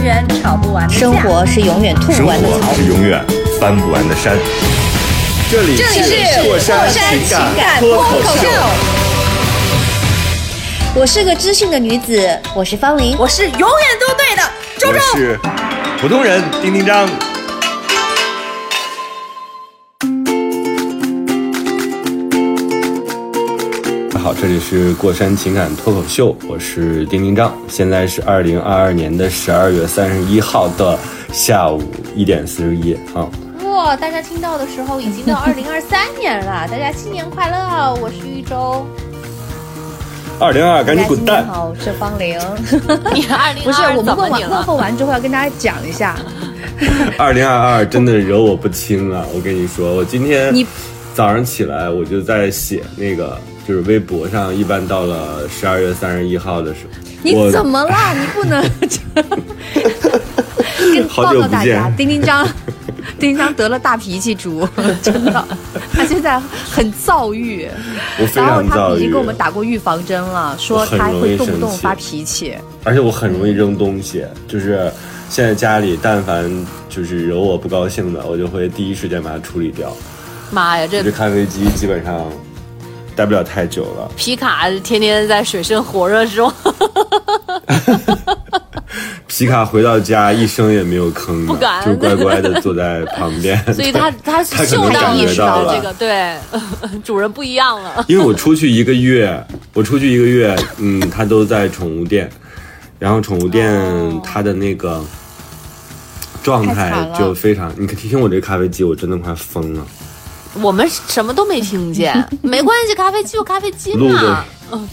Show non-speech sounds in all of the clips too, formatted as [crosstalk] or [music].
是永远吵不完的架生活是永远吐不完的槽活。是永远翻不完的山。这里这里是过山情情感脱口秀，我是个知性的女子，我是方玲。我是永远都对的，周我周。是普通人丁丁张。好，这里是过山情感脱口秀，我是丁丁张。现在是二零二二年的十二月三十一号的下午一点四十一啊。哇，大家听到的时候已经到二零二三年了，大家新年快乐！我是玉州。二零二，赶紧滚蛋！好，我是方玲。你二零不是，我们问完问？候完之后要跟大家讲一下，[laughs] 二零二二真的惹我不轻啊！我跟你说，我今天你早上起来我就在写那个，就是微博上，一般到了十二月三十一号的时候，你怎么了？[laughs] 你不能 [laughs] 跟好报告大家，丁丁张，丁丁张得了大脾气猪，[laughs] 真的，他现在很躁郁，我非然后他常躁郁已经给我，们打过预防针了，说他会动不动发脾气。而且我很容易扔东西，就是现在家里但凡就是惹我不高兴的，我就会第一时间把它处理掉。妈呀，这这咖啡机基本上待不了太久了。皮卡天天在水深火热之中，[laughs] [laughs] 皮卡回到家一声也没有吭，不敢就乖乖的坐在旁边。[laughs] 所以他他他可嗅到能感意识觉到了这个，对，主人不一样了。因为我出去一个月，我出去一个月，嗯，他都在宠物店，然后宠物店哦它的那个状态就非常，你听听我这咖啡机，我真的快疯了。我们什么都没听见，[laughs] 没关系，咖啡机有咖啡机嘛嗯。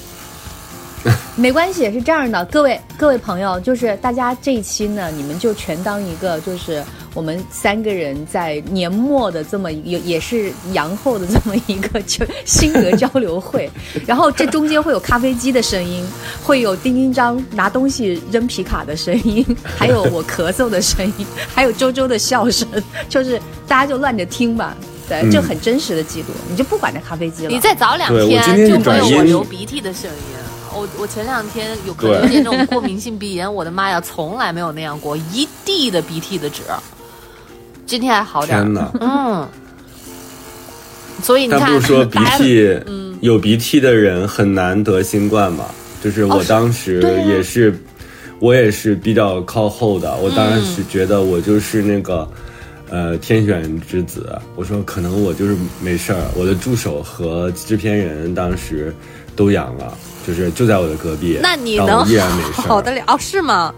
没关系，是这样的，各位各位朋友，就是大家这一期呢，你们就全当一个，就是我们三个人在年末的这么也也是阳后的这么一个就心得交流会，[laughs] 然后这中间会有咖啡机的声音，会有丁丁张拿东西扔皮卡的声音，[laughs] 还有我咳嗽的声音，还有周周的笑声，就是大家就乱着听吧。对，嗯就很真实的记录，你就不管那咖啡机了。你再早两天天就没有我流鼻涕的声音。我我前两天有可能对有点这种过敏性鼻炎，我的妈呀，从来没有那样过，一地的鼻涕的纸。今天还好点儿天，哪！嗯。所以你看，但不是说鼻涕，有鼻涕的人很难得新冠嘛？就是我当时也是，我也是比较靠后的。我当嗯时觉得我就是那个，呃，天选之子。我说可能我就是没事儿。我的助手和制片人当时都阳了，就是就在我的隔壁，那你能但我依然没事儿。好得了哦是吗？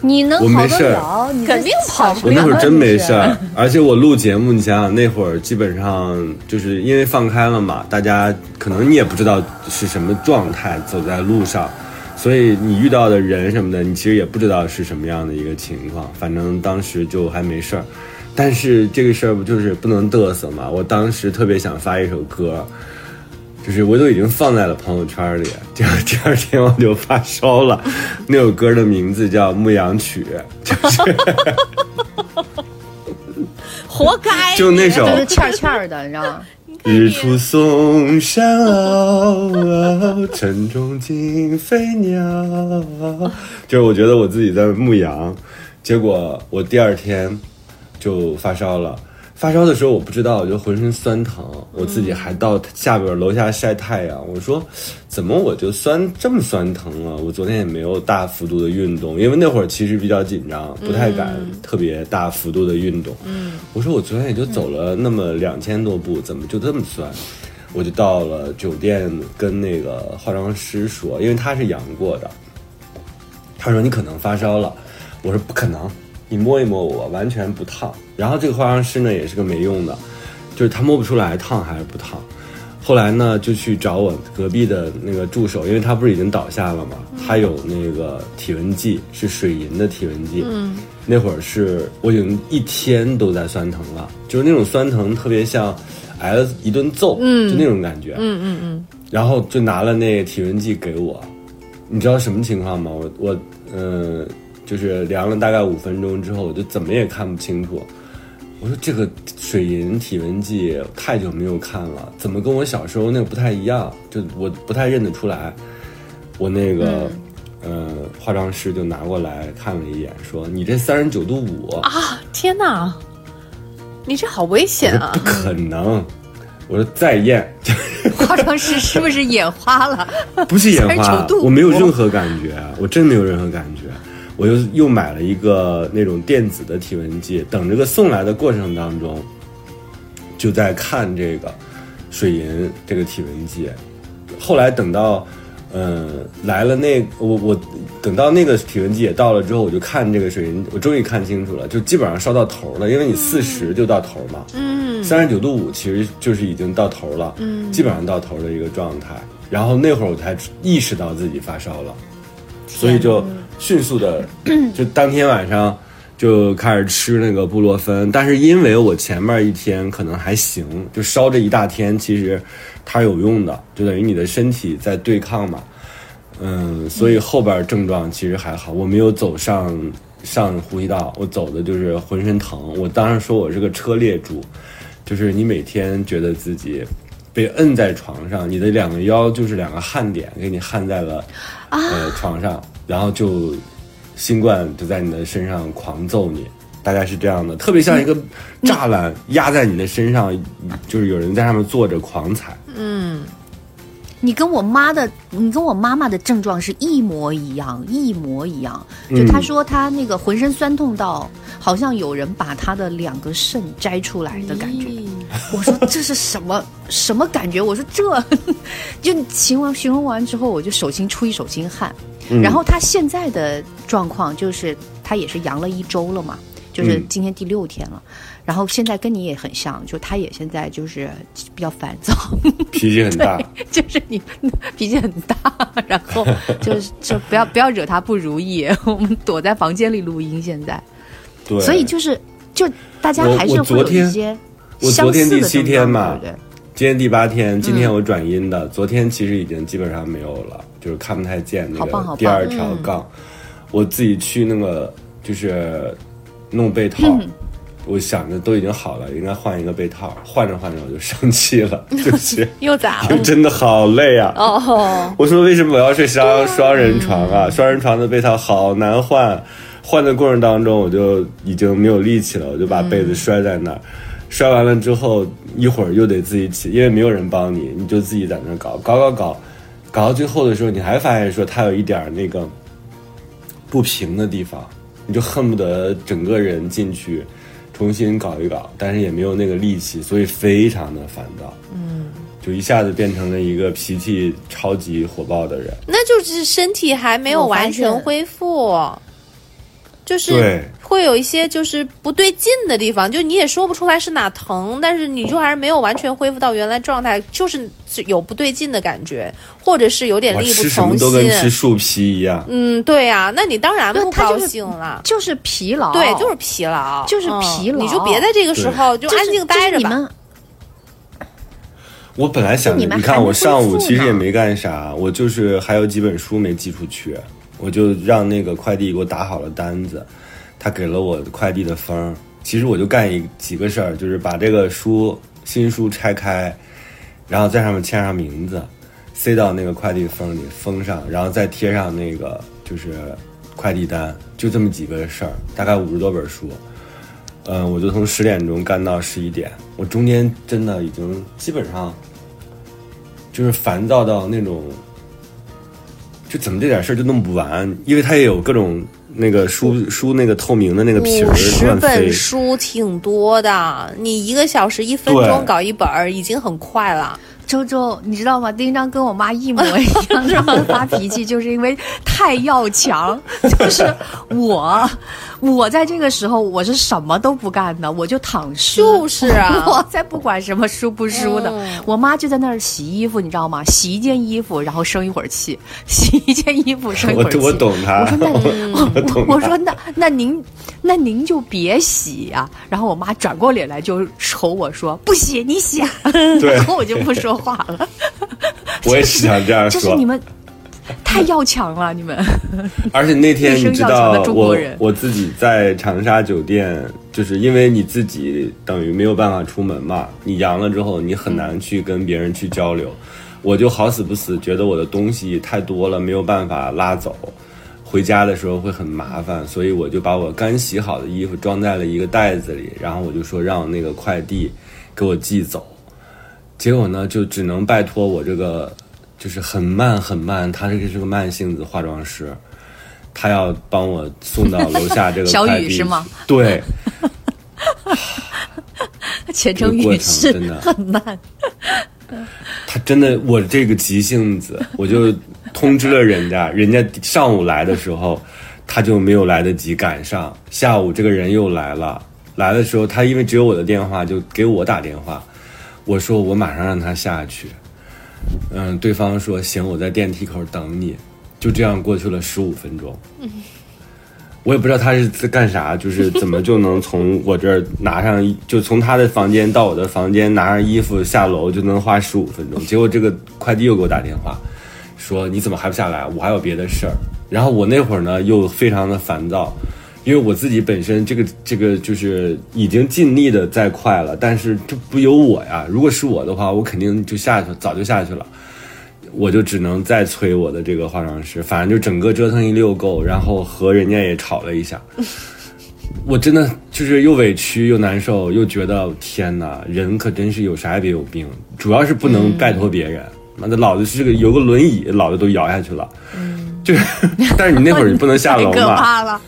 你能好得我没事儿了，你肯定跑不了我那会儿真没事。儿，而且我录节目，你想想那会儿基本上就是因为放开了嘛，大家可能你也不知道是什么状态走在路上，所以你遇到的人什么的，你其实也不知道是什么样的一个情况。反正当时就还没事儿，但是这个事儿不就是不能嘚瑟嘛？我当时特别想发一首歌。就是我都已经放在了朋友圈里，结果第二天我就发烧了。那首歌的名字叫《牧羊曲》，就是活该！就那首就是欠儿欠儿的，你知道吗？日出嵩山坳坳，晨钟惊飞鸟。就是我觉得我自己在牧羊，结果我第二天就发烧了。发烧的时候我不知道，我就浑身酸疼，我自己还到下边楼下晒太阳。我说，怎么我就酸这么酸疼啊？我昨天也没有大幅度的运动，因为那会儿其实比较紧张，不太敢特别大幅度的运动。嗯，我说我昨天也就走了那么两千多步，怎么就这么酸？我就到了酒店跟那个化妆师说，因为他是阳过的，他说你可能发烧了，我说不可能，你摸一摸我，完全不烫。然后这个化妆师呢也是个没用的，就是他摸不出来烫还是不烫。后后来呢，就去找我隔壁的那个助手，因为他不是已经倒下了嘛，他有那个体温计，是水银的体温计。嗯，那会儿是我已经一天都在酸疼了，就是那种酸疼特别像挨了一顿揍，嗯，就那种感觉。嗯嗯嗯。然后就拿了那个体温计给我，你知道什么情况吗？我我嗯，就是量了大概五分钟之后，我就怎么也看不清楚。我说这个水银体温计太久没有看了，怎么跟我小时候那个不太一样？就我不太认得出来。我那个，呃，化妆师就拿过来看了一眼，说：“你这三十九度五啊！天哪，你这好危险啊！”不可能。我说再验。[laughs] 化妆师是不是眼花了？不是眼花，我没有任何感觉，我真没有任何感觉。我又又买了一个那种电子的体温计，等这个送来的过程当中，就在看这个水银这个体温计。后来等到，嗯，来了那我我等到那个体温计也到了之后，我就看这个水银，我终于看清楚了，就基本上烧到头了，因为你四十就到头嘛，嗯，三十九度五其实就是已经到头了，嗯，基本上到头的一个状态。然后那会儿我才意识到自己发烧了，所以就。迅速的，[clears throat] 就当天晚上就开始吃那个布洛芬，但是因为我前面一天可能还行，就烧这一大天，其实它有用的，就等于你的身体在对抗嘛，嗯，所以后边症状其实还好，我没有走上上呼吸道，我走的就是浑身疼，我当时说我是个车裂主，就是你每天觉得自己被摁在床上，你的两个腰就是两个焊点，给你焊在了呃床上。然后就，新冠就在你的身上狂揍你，大概是这样的，特别像一个栅栏压在你的身上，就是有人在上面坐着狂踩。嗯，你跟我妈的，你跟我妈妈的症状是一模一样，一模一样。就她说她那个浑身酸痛到，好像有人把她的两个肾摘出来的感觉。我说这是什么什么感觉？我说这 [laughs] 就形容形容完之后，我就手心出一手心汗。然后他现在的状况就是，他也是阳了一周了嘛，就是今天第六天了。然后现在跟你也很像，就他也现在就是比较烦躁，[laughs] 脾气很大，[laughs] 就是你 [laughs] 脾气很大，然后就是就不要不要惹他不如意。我们躲在房间里录音，现在，对，所以就是就大家还是会有一些我昨天第七天嘛，对对？今天第八天，今天我转阴的，昨天其实已经基本上没有了。就是看不太见那个第二条杠，我自己去那个就是弄被套，我想着都已经好了，应该换一个被套，换着换着我就生气了，[laughs] 就是又咋了？[laughs] 真的好累啊！哦，我说为什么我要睡双双人床啊？双人床的被套好难换，换的过程当中我就已经没有力气了，我就把被子摔在那儿，摔完了之后一会儿又得自己起，因为没有人帮你，你就自己在那搞搞搞搞。搞到最后的时候，你还发现说它有一点那个不平的地方，你就恨不得整个人进去重新搞一搞，但是也没有那个力气，所以非常的烦躁。嗯，就一下子变成了一个脾气超级火爆的人。那就是身体还没有完全恢复，就是会有一些就是不对劲的地方，就你也说不出来是哪疼，但是你就还是没有完全恢复到原来状态，就是。有不对劲的感觉，或者是有点力不从心。吃什么都跟吃树皮一样。嗯，对呀，那你当然不高兴了。就是疲劳，对，就是疲劳，就是疲劳。你就别在这个时候就安静待着吧。我本来想，你看我上午其实也没干啥，我就是还有几本书没寄出去，我就让那个快递给我打好了单子，他给了我快递的封。其实我就干一几个事儿，就是把这个书新书拆开。然后在上面签上名字，塞到那个快递封里封上，然后再贴上那个就是快递单，就这么几个事儿，大概五十多本书，嗯，我就从十点钟干到十一点，我中间真的已经基本上就是烦躁到那种，就怎么这点事儿就弄不完，因为他也有各种那个书书那个透明的那个皮儿，十本书挺多的，你一个小时一分钟搞一本儿已经很快了。周周，你知道吗？丁章跟我妈一模一样，[laughs] 发脾气就是因为太要强。就是我，我在这个时候我是什么都不干的，我就躺尸。就是啊，[laughs] 我才不管什么输不输的。我妈就在那儿洗衣服，你知道吗？洗一件衣服，然后生一会儿气；洗一件衣服，生一会儿气。[laughs] 我懂他。我说那，我我说那那您那您就别洗呀。然后我妈转过脸来就瞅我说：“不洗，你洗。”对，[laughs] 然后我就不说话了。我也是想这样说。就是你们。[laughs] 太要强了，你们！[laughs] 而且那天你知道，我我自己在长沙酒店，就是因为你自己等于没有办法出门嘛，你阳了之后，你很难去跟别人去交流。我就好死不死觉得我的东西太多了，没有办法拉走，回家的时候会很麻烦，所以我就把我刚洗好的衣服装在了一个袋子里，然后我就说让那个快递给我寄走。结果呢，就只能拜托我这个。就是很慢很慢，他这个是个慢性子化妆师，他要帮我送到楼下这个 [laughs] 小雨是吗？对，[laughs] 全程语是真的很慢。他真的，我这个急性子，我就通知了人家，人家上午来的时候，他就没有来得及赶上。下午这个人又来了，来的时候他因为只有我的电话，就给我打电话，我说我马上让他下去。嗯，对方说行，我在电梯口等你。就这样过去了十五分钟。[laughs] 我也不知道他是在干啥，就是怎么就能从我这儿拿上，就从他的房间到我的房间拿上衣服下楼就能花十五分钟。结果这个快递又给我打电话，说你怎么还不下来？我还有别的事儿。然后我那会儿呢又非常的烦躁。因为我自己本身这个这个就是已经尽力的在快了，但是这不由我呀。如果是我的话，我肯定就下去，早就下去了。我就只能再催我的这个化妆师，反正就整个折腾一溜够，然后和人家也吵了一下。我真的就是又委屈又难受，又觉得天哪，人可真是有啥也别有病，主要是不能拜托别人。妈的，老子是个有个轮椅，老子都摇下去了。就是，[laughs] 但是你那会儿你不能下楼嘛？可怕了！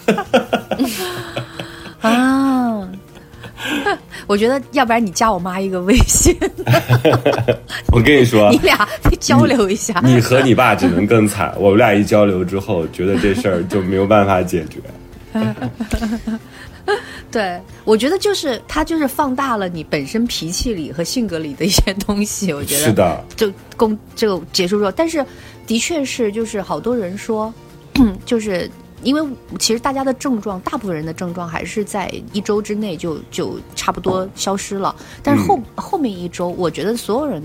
[laughs] 啊，我觉得要不然你加我妈一个微信。[laughs] 我跟你说，你俩交流一下。你和你爸只能更惨。我们俩一交流之后，觉得这事儿就没有办法解决。对，我觉得就是他就是放大了你本身脾气里和性格里的一些东西。我觉得是的，就公就结束之后，但是。的确是，就是好多人说，[clears throat] 就是因为其实大家的症状，大部分人的症状还是在一周之内就就差不多消失了，但是后后面一周，我觉得所有人。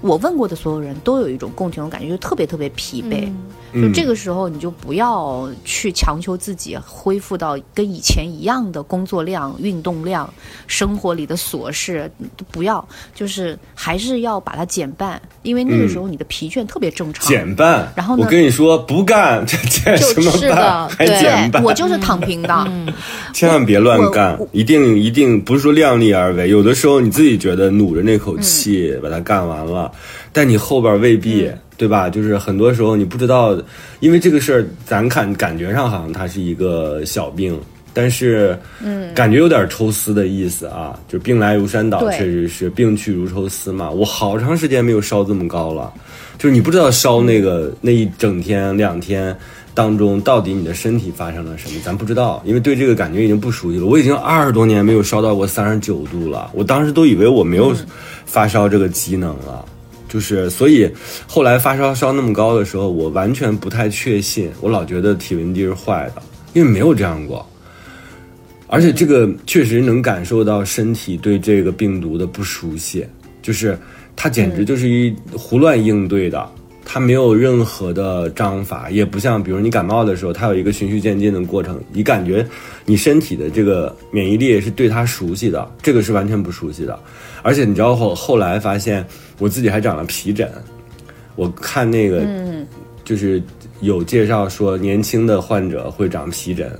我问过的所有人都有一种共情的感觉，就特别特别疲惫。就这个时候，你就不要去强求自己恢复到跟以前一样的工作量、运动量、生活里的琐事，都不要，就是还是要把它减半，因为那个时候你的疲倦特别正常。减半。然后呢？我跟你说，不干 [laughs] 这减什么半？还减半？我就是躺平的。[laughs] 千万别乱干，一定一定不是说量力而为。有的时候你自己觉得努着那口气把它干完了。但你后边未必，对吧？就是很多时候你不知道，因为这个事儿，咱看感觉上好像它是一个小病，但是，嗯，感觉有点抽丝的意思啊。就病来如山倒，确实是病去如抽丝嘛。我好长时间没有烧这么高了，就是你不知道烧那个那一整天两天当中到底你的身体发生了什么，咱不知道，因为对这个感觉已经不熟悉了。我已经二十多年没有烧到过三十九度了，我当时都以为我没有发烧这个机能了。就是，所以后来发烧烧那么高的时候，我完全不太确信，我老觉得体温计是坏的，因为没有这样过。而且这个确实能感受到身体对这个病毒的不熟悉，就是它简直就是一胡乱应对的，它没有任何的章法，也不像比如你感冒的时候，它有一个循序渐进的过程，你感觉你身体的这个免疫力是对它熟悉的，这个是完全不熟悉的。而且你知道后后来发现。我自己还长了皮疹，我看那个，就是有介绍说年轻的患者会长皮疹，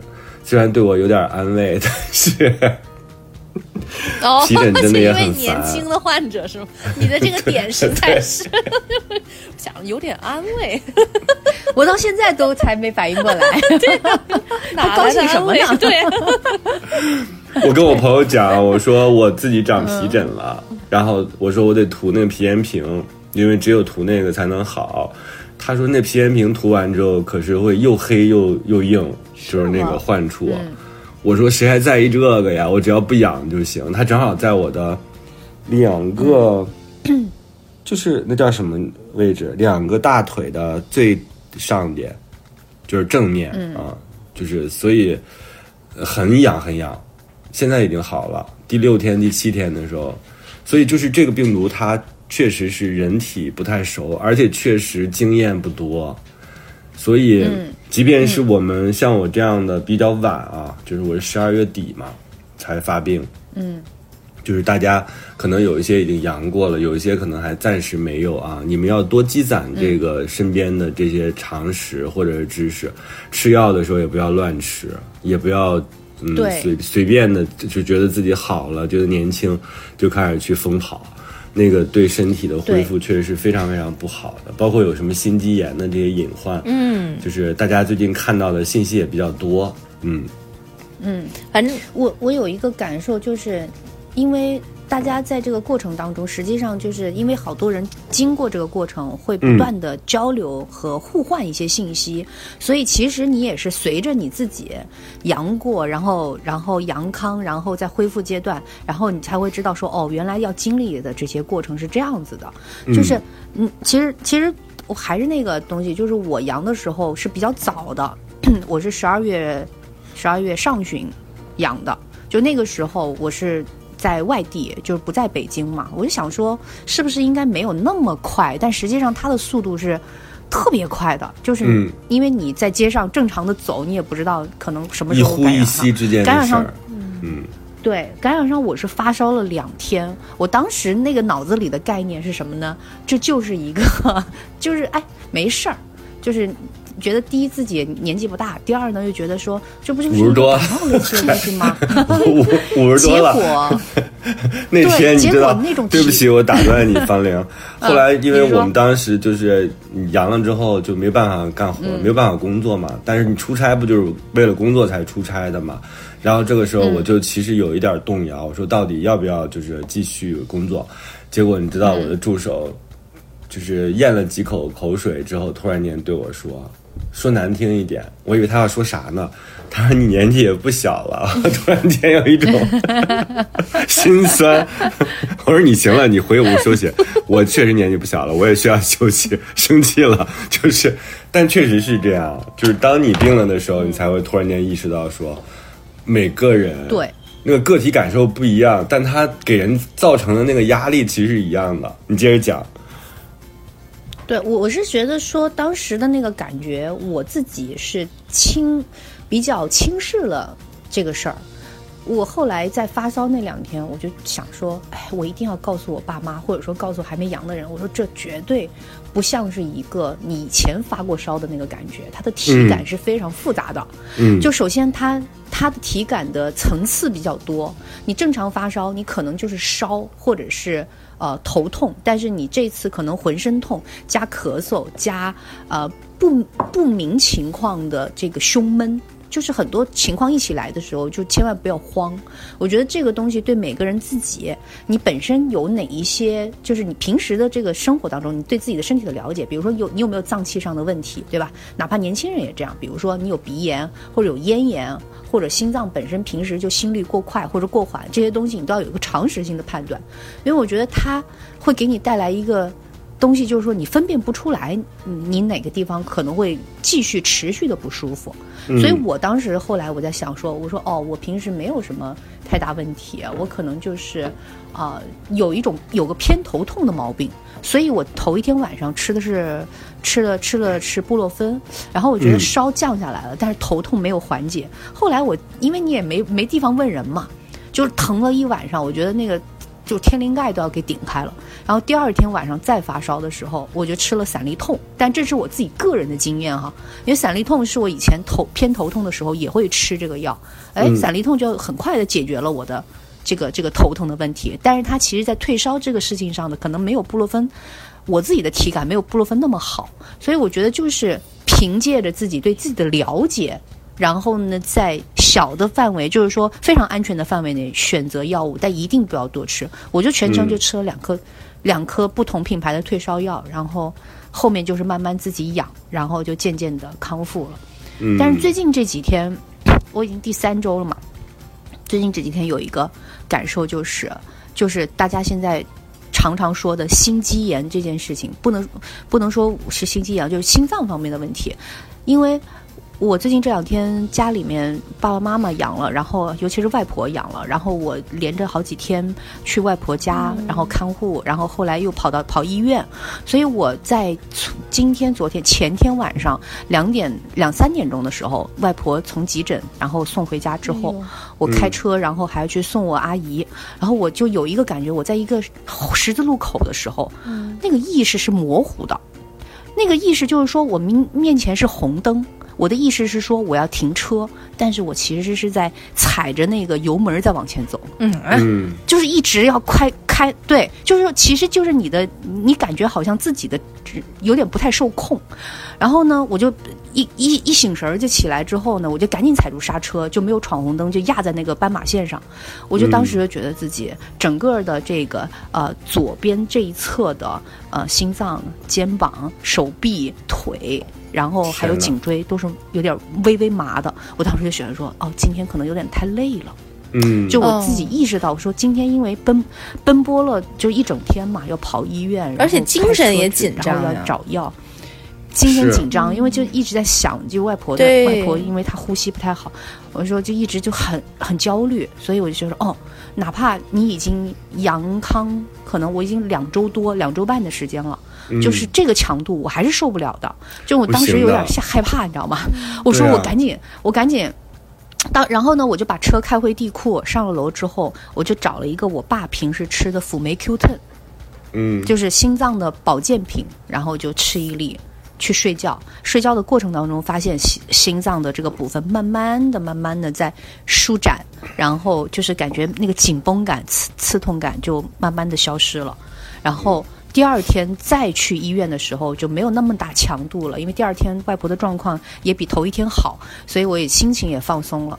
虽然对我有点安慰，但是，哦，皮疹真的也很烦。年轻的患者是吗？你的这个点实在是，[laughs] 想有点安慰，[laughs] 我到现在都才没反应过来，[laughs] 他高兴什么呢？对，[laughs] 我跟我朋友讲，我说我自己长皮疹了。然后我说我得涂那个皮炎平，因为只有涂那个才能好。他说那皮炎平涂完之后，可是会又黑又又硬，就是那个患处。我说谁还在意这个呀？我只要不痒就行。他正好在我的两个，就是那叫什么位置？两个大腿的最上边，就是正面啊，就是所以很痒很痒。现在已经好了，第六天、第七天的时候，所以就是这个病毒它确实是人体不太熟，而且确实经验不多，所以。即便是我们像我这样的比较晚啊，就是我是十二月底嘛才发病，嗯，就是大家可能有一些已经阳过了，有一些可能还暂时没有啊。你们要多积攒这个身边的这些常识或者是知识，吃药的时候也不要乱吃，也不要嗯随随便的就觉得自己好了，觉得年轻就开始去疯跑。那个对身体的恢复确实是非常非常不好的，包括有什么心肌炎的这些隐患，嗯，就是大家最近看到的信息也比较多，嗯，嗯，反正我我有一个感受，就是因为。大家在这个过程当中，实际上就是因为好多人经过这个过程，会不断的交流和互换一些信息，所以其实你也是随着你自己阳过，然后然后阳康，然后在恢复阶段，然后你才会知道说哦，原来要经历的这些过程是这样子的，就是嗯，其实其实我还是那个东西，就是我阳的时候是比较早的，[clears throat] 我是十二月十二月上旬阳的，就那个时候我是。在外地，就是不在北京嘛，我就想说，是不是应该没有那么快？但实际上，它的速度是特别快的，就是因为你在街上正常的走，你也不知道可能什么时候感染上。感染上，嗯，对，感染上我是发烧了两天，我当时那个脑子里的概念是什么呢？这就是一个，[laughs] 就是哎，没事儿，就是。觉得第一自己年纪不大，第二呢又觉得说这不就是五十多感冒类似的东西吗？五 [laughs] 五十多了。[laughs] 那天你知道，那种对不起，我打断你，方玲。[laughs] 后来因为我们当时就是阳了之后就没办法干活，没有办法工作嘛。但是你出差不就是为了工作才出差的嘛？然后这个时候我就其实有一点动摇，我说到底要不要就是继续工作？结果你知道我的助手就是咽了几口口水之后，突然间对我说。说难听一点，我以为他要说啥呢？他说你年纪也不小了，[laughs] 突然间有一种 [laughs] 心酸。我说你行了，你回屋休息。我确实年纪不小了，我也需要休息。生气了，就是，但确实是这样，就是当你病了的时候，你才会突然间意识到说，每个人对那个个体感受不一样，但他给人造成的那个压力其实是一样的。你接着讲。对，我我是觉得说当时的那个感觉，我自己是轻，比较轻视了这个事儿。我后来在发烧那两天，我就想说，哎，我一定要告诉我爸妈，或者说告诉还没阳的人，我说这绝对不像是一个你以前发过烧的那个感觉，它的体感是非常复杂的。嗯，就首先它它的体感的层次比较多，你正常发烧，你可能就是烧，或者是。呃，头痛，但是你这次可能浑身痛，加咳嗽，加呃不不明情况的这个胸闷。就是很多情况一起来的时候，就千万不要慌。我觉得这个东西对每个人自己，你本身有哪一些，就是你平时的这个生活当中，你对自己的身体的了解，比如说有你有没有脏器上的问题，对吧？哪怕年轻人也这样，比如说你有鼻炎或者有咽炎，或者心脏本身平时就心率过快或者过缓，这些东西你都要有一个常识性的判断，因为我觉得它会给你带来一个。东西就是说，你分辨不出来，你哪个地方可能会继续持续的不舒服。所以我当时后来我在想说，我说哦，我平时没有什么太大问题，我可能就是啊有一种有个偏头痛的毛病。所以我头一天晚上吃的是吃了吃了吃布洛芬，然后我觉得烧降下来了，但是头痛没有缓解。后来我因为你也没没地方问人嘛，就是疼了一晚上，我觉得那个。就天灵盖都要给顶开了，然后第二天晚上再发烧的时候，我就吃了散利痛，但这是我自己个人的经验哈，因为散利痛是我以前头偏头痛的时候也会吃这个药，哎，散利痛就很快的解决了我的这个这个头痛的问题，但是它其实在退烧这个事情上呢，可能没有布洛芬，我自己的体感没有布洛芬那么好，所以我觉得就是凭借着自己对自己的了解。然后呢，在小的范围，就是说非常安全的范围内选择药物，但一定不要多吃。我就全程就吃了两颗，两颗不同品牌的退烧药，然后后面就是慢慢自己养，然后就渐渐的康复了。但是最近这几天，我已经第三周了嘛，最近这几天有一个感受，就是就是大家现在常常说的心肌炎这件事情，不能不能说是心肌炎，就是心脏方面的问题，因为。我最近这两天家里面爸爸妈妈阳了，然后尤其是外婆阳了，然后我连着好几天去外婆家，然后看护，然后后来又跑到跑医院，所以我在今天、昨天、前天晚上两点两三点钟的时候，外婆从急诊然后送回家之后，我开车然后还要去送我阿姨，然后我就有一个感觉，我在一个十字路口的时候，那个意识是模糊的，那个意识就是说我面面前是红灯。我的意识是说我要停车，但是我其实是在踩着那个油门在往前走，嗯，就是一直要快开，对，就是说其实就是你的，你感觉好像自己的有点不太受控，然后呢，我就一一一醒神儿就起来之后呢，我就赶紧踩住刹车，就没有闯红灯，就压在那个斑马线上，我就当时就觉得自己整个的这个呃左边这一侧的呃心脏、肩膀、手臂、腿。然后还有颈椎都是有点微微麻的，我当时就选择说，哦，今天可能有点太累了，嗯，就我自己意识到，我说今天因为奔奔波了就一整天嘛，要跑医院，而且精神也紧张，要找药，精神紧张，因为就一直在想，就外婆的外婆，因为她呼吸不太好，我说就一直就很很焦虑，所以我就觉得，哦，哪怕你已经阳康，可能我已经两周多、两周半的时间了。就是这个强度，我还是受不了的。就我当时有点吓害怕，你知道吗？我说我赶紧，我赶紧。当然后呢，我就把车开回地库，上了楼之后，我就找了一个我爸平时吃的辅酶 Q ten，嗯，就是心脏的保健品，然后就吃一粒，去睡觉。睡觉的过程当中，发现心心脏的这个部分慢慢的、慢慢的在舒展，然后就是感觉那个紧绷感、刺刺痛感就慢慢的消失了，然后。第二天再去医院的时候就没有那么大强度了，因为第二天外婆的状况也比头一天好，所以我也心情也放松了。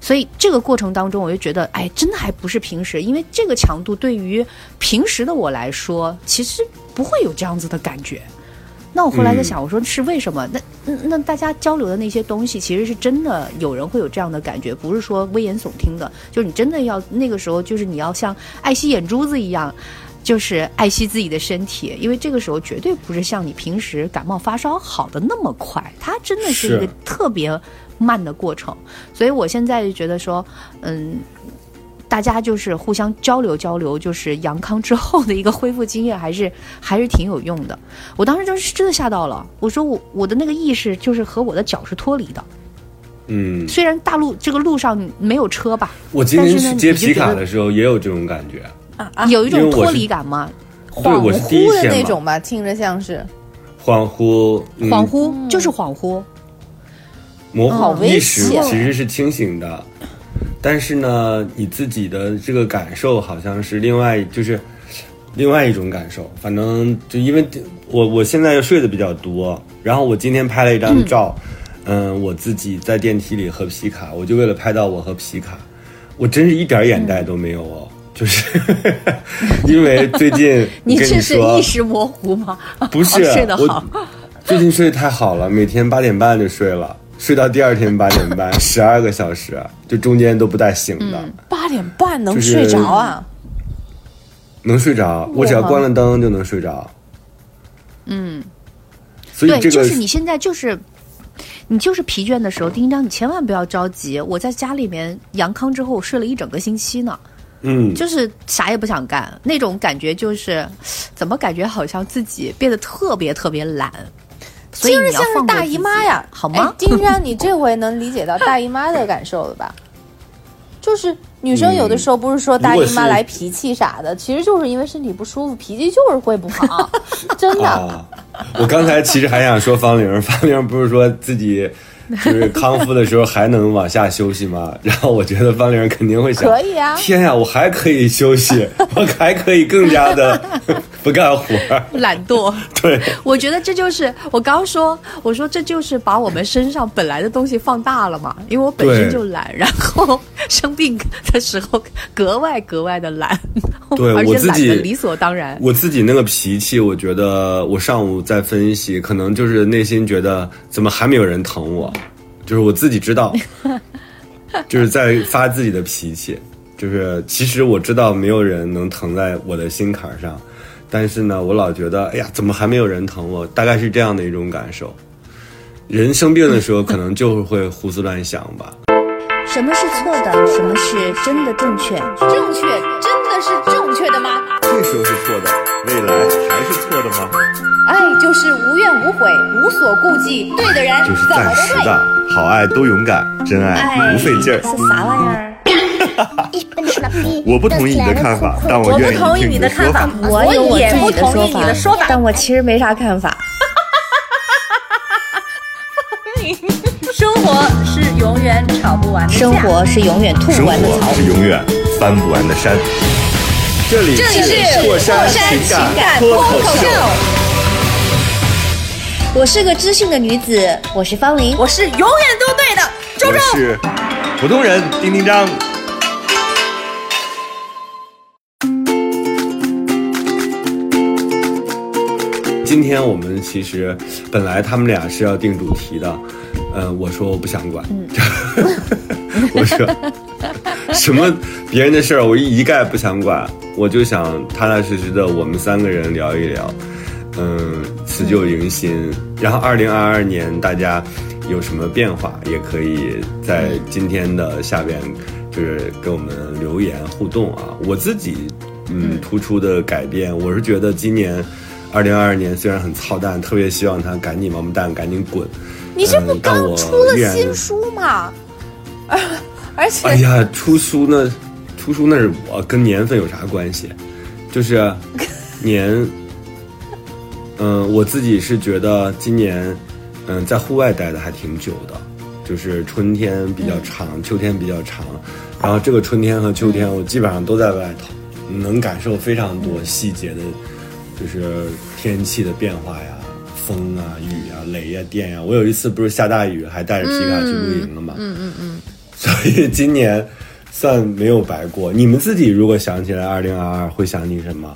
所以这个过程当中，我就觉得，哎，真的还不是平时，因为这个强度对于平时的我来说，其实不会有这样子的感觉。那我后来在想，我说是为什么？那那大家交流的那些东西，其实是真的有人会有这样的感觉，不是说危言耸听的。就是你真的要那个时候，就是你要像爱惜眼珠子一样。就是爱惜自己的身体，因为这个时候绝对不是像你平时感冒发烧好的那么快，它真的是一个特别慢的过程。所以我现在就觉得说，嗯，大家就是互相交流交流，就是阳康之后的一个恢复经验，还是还是挺有用的。我当时就是真的吓到了，我说我我的那个意识就是和我的脚是脱离的。嗯，虽然大路这个路上没有车吧，我今天去接皮卡的时候也有这种感觉。有一种脱离感吗？恍惚的那种吧，听着像是。恍惚，恍惚？就是恍惚，模糊意识其实是清醒的，但是呢，你自己的这个感受好像是另外，就是另外一种感受。反正就因为我我现在睡得比较多，然后我今天拍了一张照，嗯，我自己在电梯里和皮卡，我就为了拍到我和皮卡，我真是一点眼袋都没有哦。就是 [laughs] 因为最近 [laughs] 你这是意识模糊吗？[laughs] 不是，睡得好。最近睡得太好了，每天八点半就睡了，睡到第二天八点半，十二个小时，就中间都不带醒的。八点半能睡着啊？能睡着，我只要关了灯就能睡着。嗯，所以这个就是你现在就是你就是疲倦的时候，丁章，你千万不要着急。我在家里面阳康之后，我睡了一整个星期呢。嗯，就是啥也不想干，那种感觉就是，怎么感觉好像自己变得特别特别懒，所以你要放大姨妈呀，好吗？丁章，你这回能理解到大姨妈的感受了吧？[laughs] 就是女生有的时候不是说大姨妈来脾气啥的，其实就是因为身体不舒服，脾气就是会不好，[laughs] 真的。我刚才其实还想说方玲，方玲不是说自己。[laughs] 就是康复的时候还能往下休息吗？[laughs] 然后我觉得方玲肯定会想，可以啊！天呀，我还可以休息，[laughs] 我还可以更加的不干活，懒惰。对，我觉得这就是我刚说，我说这就是把我们身上本来的东西放大了嘛。因为我本身就懒，然后生病的时候格外格外的懒，对，而且懒得理所当然。我自己那个脾气，我觉得我上午在分析，可能就是内心觉得怎么还没有人疼我。就是我自己知道，[laughs] 就是在发自己的脾气。就是其实我知道没有人能疼在我的心坎上，但是呢，我老觉得，哎呀，怎么还没有人疼我？大概是这样的一种感受。人生病的时候，可能就会胡思乱想吧。什么是错的？什么是真的正确？正确真的是正确的吗？这时候是错的，未来还是错的吗？爱就是无怨无悔，无所顾忌，对的人就是暂时的，好爱都勇敢，真爱不费劲儿。是啥玩意儿？[laughs] 我不同意你的看法，但我愿意听你的说法。我有我自己的说法，但我其实没啥看法。[laughs] 生活是永远吵不完的生活是永远吐不完的槽，是永远翻不完的山。这里是过山情感脱口秀。我是个知性的女子，我是方玲，我是永远都对的周周，我是普通人丁丁张。今天我们其实本来他们俩是要定主题的，嗯，我说我不想管，[laughs] 我说什么别人的事儿我一概不想管，我就想踏踏实实的我们三个人聊一聊，嗯，辞旧迎新，然后二零二二年大家有什么变化，也可以在今天的下边就是跟我们留言互动啊。我自己嗯突出的改变，我是觉得今年。二零二二年虽然很操蛋，特别希望他赶紧王八蛋赶紧滚。你这不刚出了新书吗？而且，哎呀，出书那出书那是我，跟年份有啥关系？就是 [laughs] 年，嗯，我自己是觉得今年，嗯，在户外待的还挺久的，就是春天比较长，秋天比较长，然后这个春天和秋天我基本上都在外头，能感受非常多细节的。就是天气的变化呀，风啊、雨啊、雷啊、电呀。我有一次不是下大雨，还带着皮卡去露营了嘛。嗯嗯嗯。所以今年算没有白过。你们自己如果想起来二零二二，会想起什么？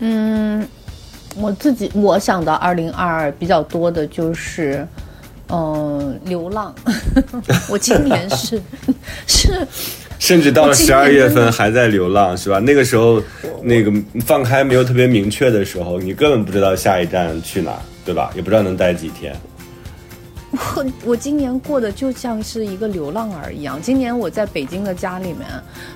嗯，我自己我想到二零二二比较多的就是，嗯，流浪。[laughs] 我今年是是。甚至到了十二月份还在流浪，是吧？那个时候，那个放开没有特别明确的时候，你根本不知道下一站去哪，对吧？也不知道能待几天。我 [laughs] 我今年过得就像是一个流浪儿一样。今年我在北京的家里面，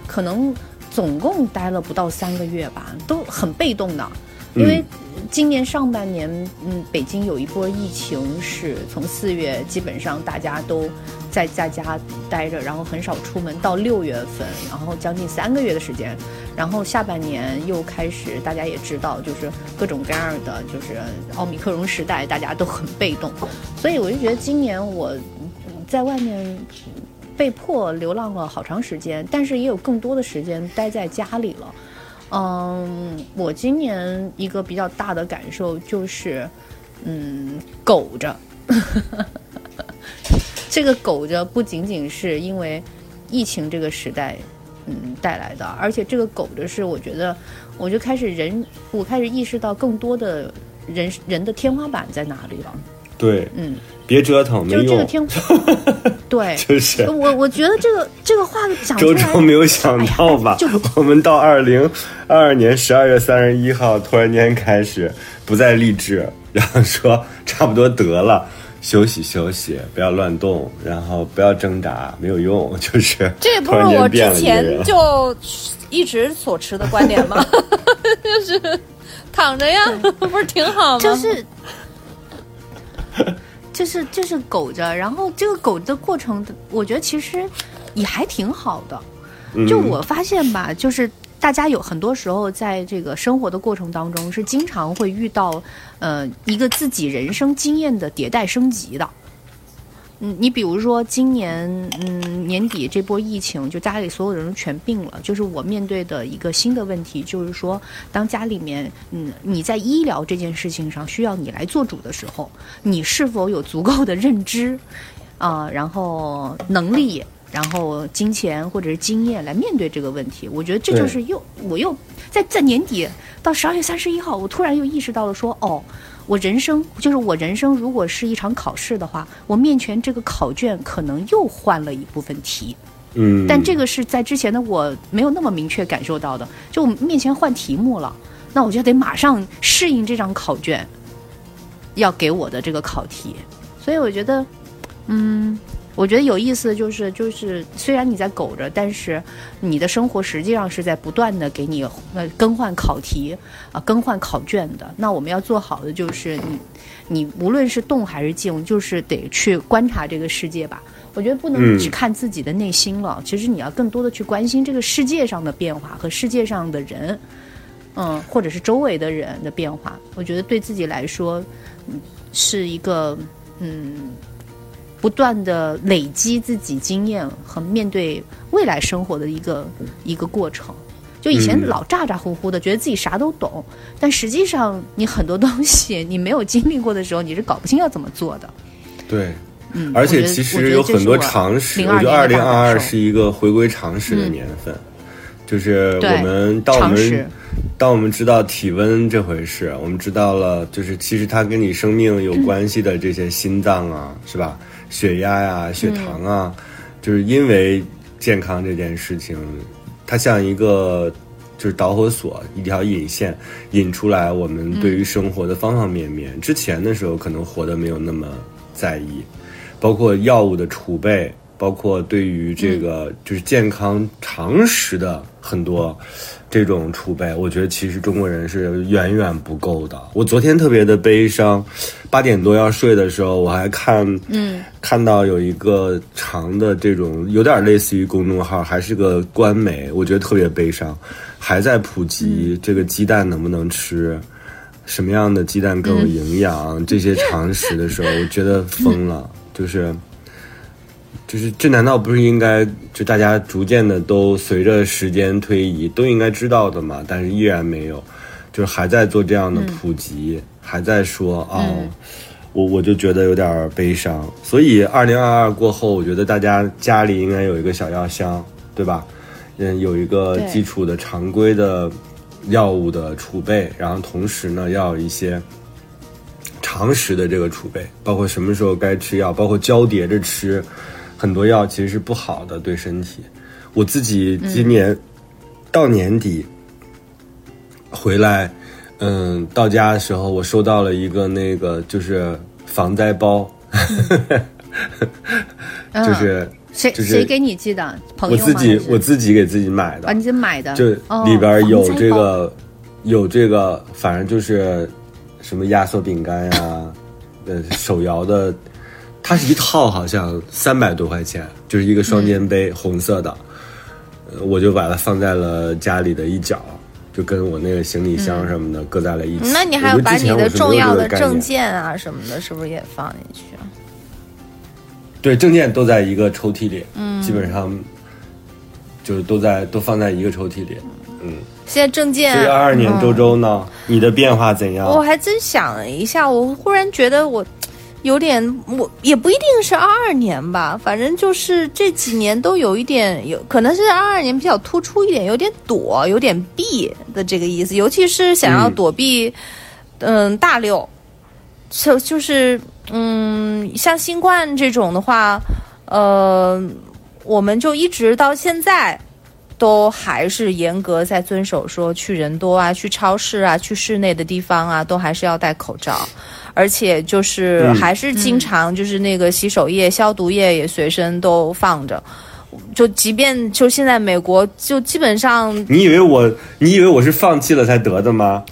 可能总共待了不到三个月吧，都很被动的，因为。今年上半年，嗯，北京有一波疫情，是从四月基本上大家都在在家待着，然后很少出门，到六月份，然后将近三个月的时间，然后下半年又开始，大家也知道，就是各种各样的，就是奥密克戎时代，大家都很被动，所以我就觉得今年我在外面被迫流浪了好长时间，但是也有更多的时间待在家里了。嗯，我今年一个比较大的感受就是，嗯，苟着。[laughs] 这个苟着不仅仅是因为疫情这个时代，嗯带来的，而且这个苟着是我觉得，我就开始人，我开始意识到更多的人人的天花板在哪里了。对，嗯。别折腾，没用。就这个天，对，就是我，我觉得这个这个话讲周周没有想到吧？就 [laughs] 我们到二零二二年十二月三十一号，突然间开始不再励志，然后说差不多得了，休息休息，不要乱动，然后不要挣扎，没有用，[laughs] 就是这不是我之前就一直所持的观点吗？[laughs] 就是躺着呀，不是挺好吗？就是。就是就是苟着，然后这个苟的过程，我觉得其实也还挺好的。就我发现吧，就是大家有很多时候在这个生活的过程当中，是经常会遇到呃一个自己人生经验的迭代升级的。嗯，你比如说今年嗯年底这波疫情，就家里所有人全病了。就是我面对的一个新的问题，就是说，当家里面嗯你在医疗这件事情上需要你来做主的时候，你是否有足够的认知啊，然后能力，然后金钱或者是经验来面对这个问题？我觉得这就是又我又在在年底到十二月三十一号，我突然又意识到了说，哦，我人生就是我人生，如果是一场考试的话，我面前这个考卷可能又换了一部分题。嗯，但这个是在之前的我没有那么明确感受到的，就我面前换题目了，那我就得马上适应这张考卷要给我的这个考题。所以我觉得，嗯。我觉得有意思的就是，就是虽然你在苟着，但是你的生活实际上是在不断的给你呃更换考题啊，更换考卷的。那我们要做好的就是你，你无论是动还是静，就是得去观察这个世界吧。我觉得不能只看自己的内心了，其实你要更多的去关心这个世界上的变化和世界上的人，嗯，或者是周围的人的变化。我觉得对自己来说，嗯，是一个嗯。不断的累积自己经验和面对未来生活的一个一个过程，就以前老咋咋呼呼的，觉得自己啥都懂，但实际上你很多东西你没有经历过的时候，你是搞不清要怎么做的。对，嗯，而且其实有很多常识，我觉得二零二二是一个回归常识的年份，就是我们当我们当我们知道体温这回事，我们知道了，就是其实它跟你生命有关系的这些心脏啊，是吧？血压呀，血糖啊，就是因为健康这件事情，它像一个就是导火索，一条引线引出来我们对于生活的方方面面。之前的时候可能活得没有那么在意，包括药物的储备，包括对于这个就是健康常识的很多。这种储备，我觉得其实中国人是远远不够的。我昨天特别的悲伤，八点多要睡的时候，我还看，嗯，看到有一个长的这种，有点类似于公众号，还是个官媒，我觉得特别悲伤，还在普及这个鸡蛋能不能吃，什么样的鸡蛋更有营养 [laughs] 这些常识的时候，我觉得疯了，就是。就是这难道不是应该就大家逐渐的都随着时间推移都应该知道的嘛？但是依然没有，就是还在做这样的普及，还在说哦，我我就觉得有点悲伤。所以二零二二过后，我觉得大家家里应该有一个小药箱，对吧？嗯，有一个基础的常规的药物的储备，然后同时呢，要有一些常识的这个储备，包括什么时候该吃药，包括交叠着吃。很多药其实是不好的，对身体。我自己今年到年底回来，嗯，到家的时候，我收到了一个那个就是防灾包，[laughs] 就是谁谁给你寄的？朋友我自己我自己给自己买的。啊，你自己买的？就里边有这个有这个，反正就是什么压缩饼干呀，呃，手摇的。它是一套，好像三百多块钱，就是一个双肩背，红色的，我就把它放在了家里的一角，就跟我那个行李箱什么的搁在了一起。那你还有把你的重要的证件啊什么的，是不是也放进去啊？对，证件都在一个抽屉里，嗯，基本上就是都在都放在一个抽屉里，嗯。现在证件。这二二年周周呢？你的变化怎样？我还真想了一下，我忽然觉得我。有点，我也不一定是二二年吧，反正就是这几年都有一点，有可能是二二年比较突出一点，有点躲，有点避的这个意思，尤其是想要躲避，嗯，大六，就就是嗯，像新冠这种的话，呃，我们就一直到现在都还是严格在遵守，说去人多啊，去超市啊，去室内的地方啊，都还是要戴口罩。而且就是还是经常就是那个洗手液、消毒液也随身都放着，就即便就现在美国就基本上，你以为我你以为我是放弃了才得的吗？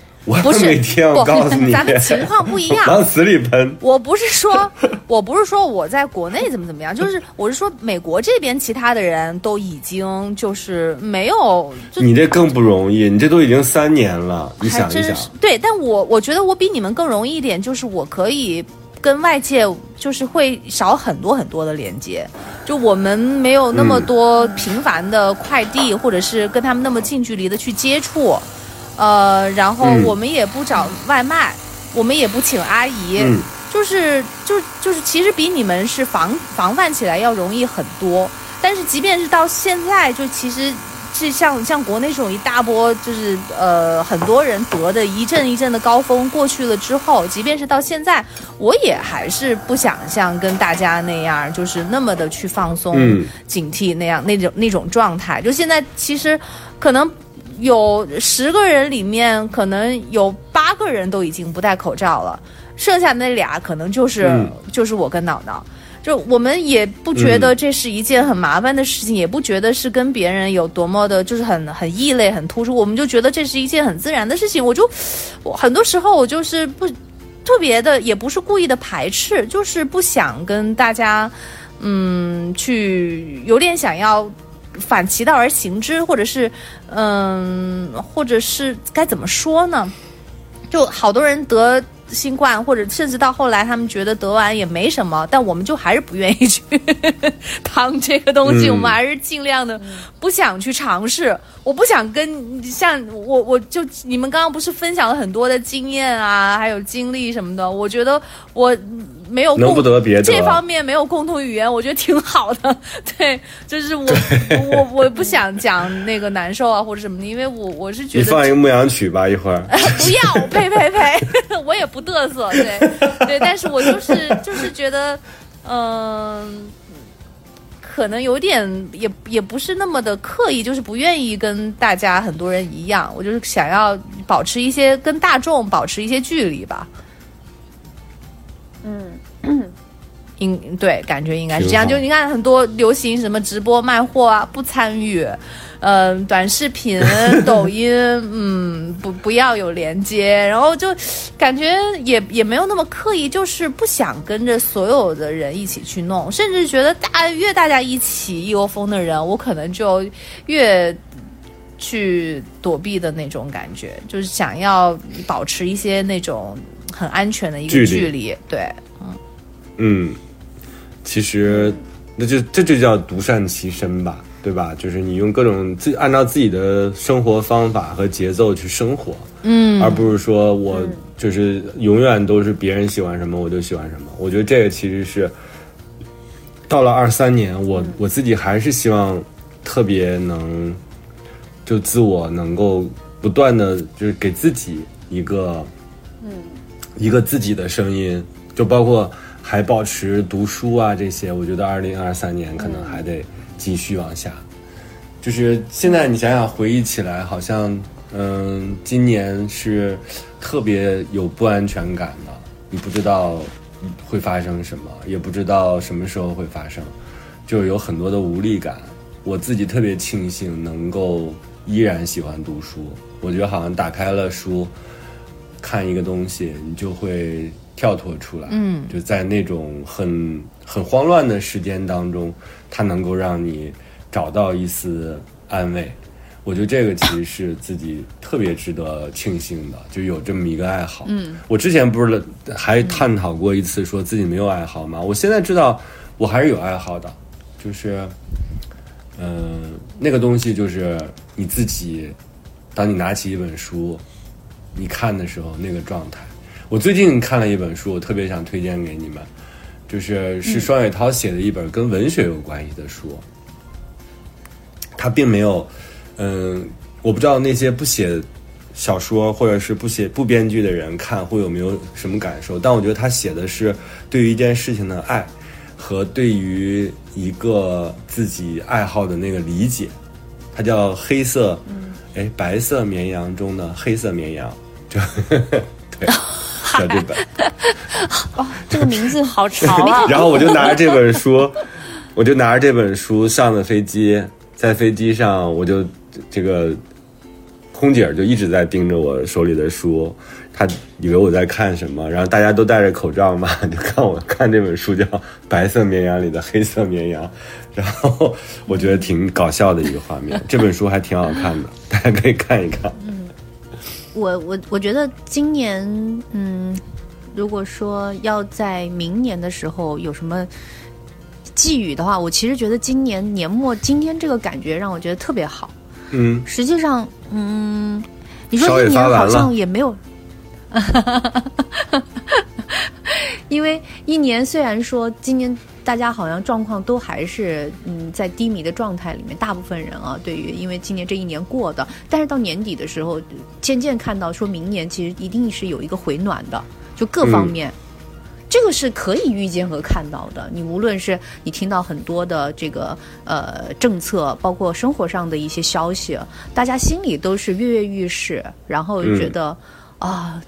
不是每天我告诉你，咱们情况不一样。[laughs] 往死里喷！我不是说，我不是说我在国内怎么怎么样，就是我是说美国这边其他的人都已经就是没有。你这更不容易，你这都已经三年了，你想一想。对，但我我觉得我比你们更容易一点，就是我可以跟外界就是会少很多很多的连接，就我们没有那么多频繁的快递，或者是跟他们那么近距离的去接触。呃，然后我们也不找外卖，我们也不请阿姨，就是就就是其实比你们是防防范起来要容易很多。但是即便是到现在，就其实是像像国内这种一大波，就是呃很多人得的一阵一阵的高峰过去了之后，即便是到现在，我也还是不想像跟大家那样，就是那么的去放松、警惕那样那种那种状态。就现在其实可能有十个人里面，可能有八个人都已经不戴口罩了，剩下那俩可能就是就是我跟脑脑。就我们也不觉得这是一件很麻烦的事情，也不觉得是跟别人有多么的，就是很很异类、很突出。我们就觉得这是一件很自然的事情。我就，我很多时候我就是不特别的，也不是故意的排斥，就是不想跟大家，嗯，去有点想要反其道而行之，或者是，嗯，或者是该怎么说呢？就好多人得。新冠，或者甚至到后来，他们觉得得完也没什么，但我们就还是不愿意去 [laughs] 趟这个东西，我们还是尽量的不想去尝试。我不想跟像我，我就你们刚刚不是分享了很多的经验啊，还有经历什么的，我觉得我。没有能不得别这方面没有共同语言，我觉得挺好的。[laughs] 对，就是我我我不想讲那个难受啊或者什么的，因为我我是觉得你放一个牧羊曲吧，一会儿 [laughs] 不要，呸呸呸，我也不不嘚瑟，对对，但是我就是就是觉得，嗯，可能有点也也不是那么的刻意，就是不愿意跟大家很多人一样，我就是想要保持一些跟大众保持一些距离吧。嗯，应对，感觉应该是这样。就你看，很多流行什么直播卖货啊，不参与。嗯，短视频、[laughs] 抖音，嗯，不不要有连接。然后就感觉也也没有那么刻意，就是不想跟着所有的人一起去弄。甚至觉得大越大家一起一窝蜂的人，我可能就越去躲避的那种感觉，就是想要保持一些那种。很安全的一个距离，对，嗯，嗯，其实那就这就叫独善其身吧，对吧？就是你用各种自按照自己的生活方法和节奏去生活，嗯，而不是说我就是永远都是别人喜欢什么我就喜欢什么。我觉得这个其实是到了二三年，我我自己还是希望特别能就自我能够不断的就是给自己一个，嗯。一个自己的声音，就包括还保持读书啊这些，我觉得二零二三年可能还得继续往下。就是现在你想想回忆起来，好像嗯，今年是特别有不安全感的，你不知道会发生什么，也不知道什么时候会发生，就有很多的无力感。我自己特别庆幸能够依然喜欢读书，我觉得好像打开了书。看一个东西，你就会跳脱出来。嗯，就在那种很很慌乱的时间当中，它能够让你找到一丝安慰。我觉得这个其实是自己特别值得庆幸的，就有这么一个爱好。嗯，我之前不是还探讨过一次，说自己没有爱好吗？我现在知道我还是有爱好的，就是，嗯，那个东西就是你自己，当你拿起一本书。你看的时候那个状态，我最近看了一本书，我特别想推荐给你们，就是是双雪涛写的一本跟文学有关系的书。他并没有，嗯，我不知道那些不写小说或者是不写不编剧的人看会有没有什么感受，但我觉得他写的是对于一件事情的爱和对于一个自己爱好的那个理解。它叫黑色，哎，白色绵羊中的黑色绵羊。就 [laughs] 对，叫这本。[laughs] 哦，这个名字好长啊！[laughs] 然后我就拿着这本书，我就拿着这本书上了飞机，在飞机上我就这个空姐就一直在盯着我手里的书，她以为我在看什么。然后大家都戴着口罩嘛，[laughs] 就看我看这本书叫《白色绵羊里的黑色绵羊》，然后我觉得挺搞笑的一个画面。这本书还挺好看的，大家可以看一看。我我我觉得今年，嗯，如果说要在明年的时候有什么寄语的话，我其实觉得今年年末今天这个感觉让我觉得特别好。嗯，实际上，嗯，你说一年好像也没有，[laughs] 因为一年虽然说今年大家好像状况都还是嗯在低迷的状态里面，大部分人啊，对于因为今年这一年过的，但是到年底的时候，渐渐看到说明年其实一定是有一个回暖的，就各方面。这个是可以预见和看到的。你无论是你听到很多的这个呃政策，包括生活上的一些消息，大家心里都是跃跃欲试，然后觉得啊。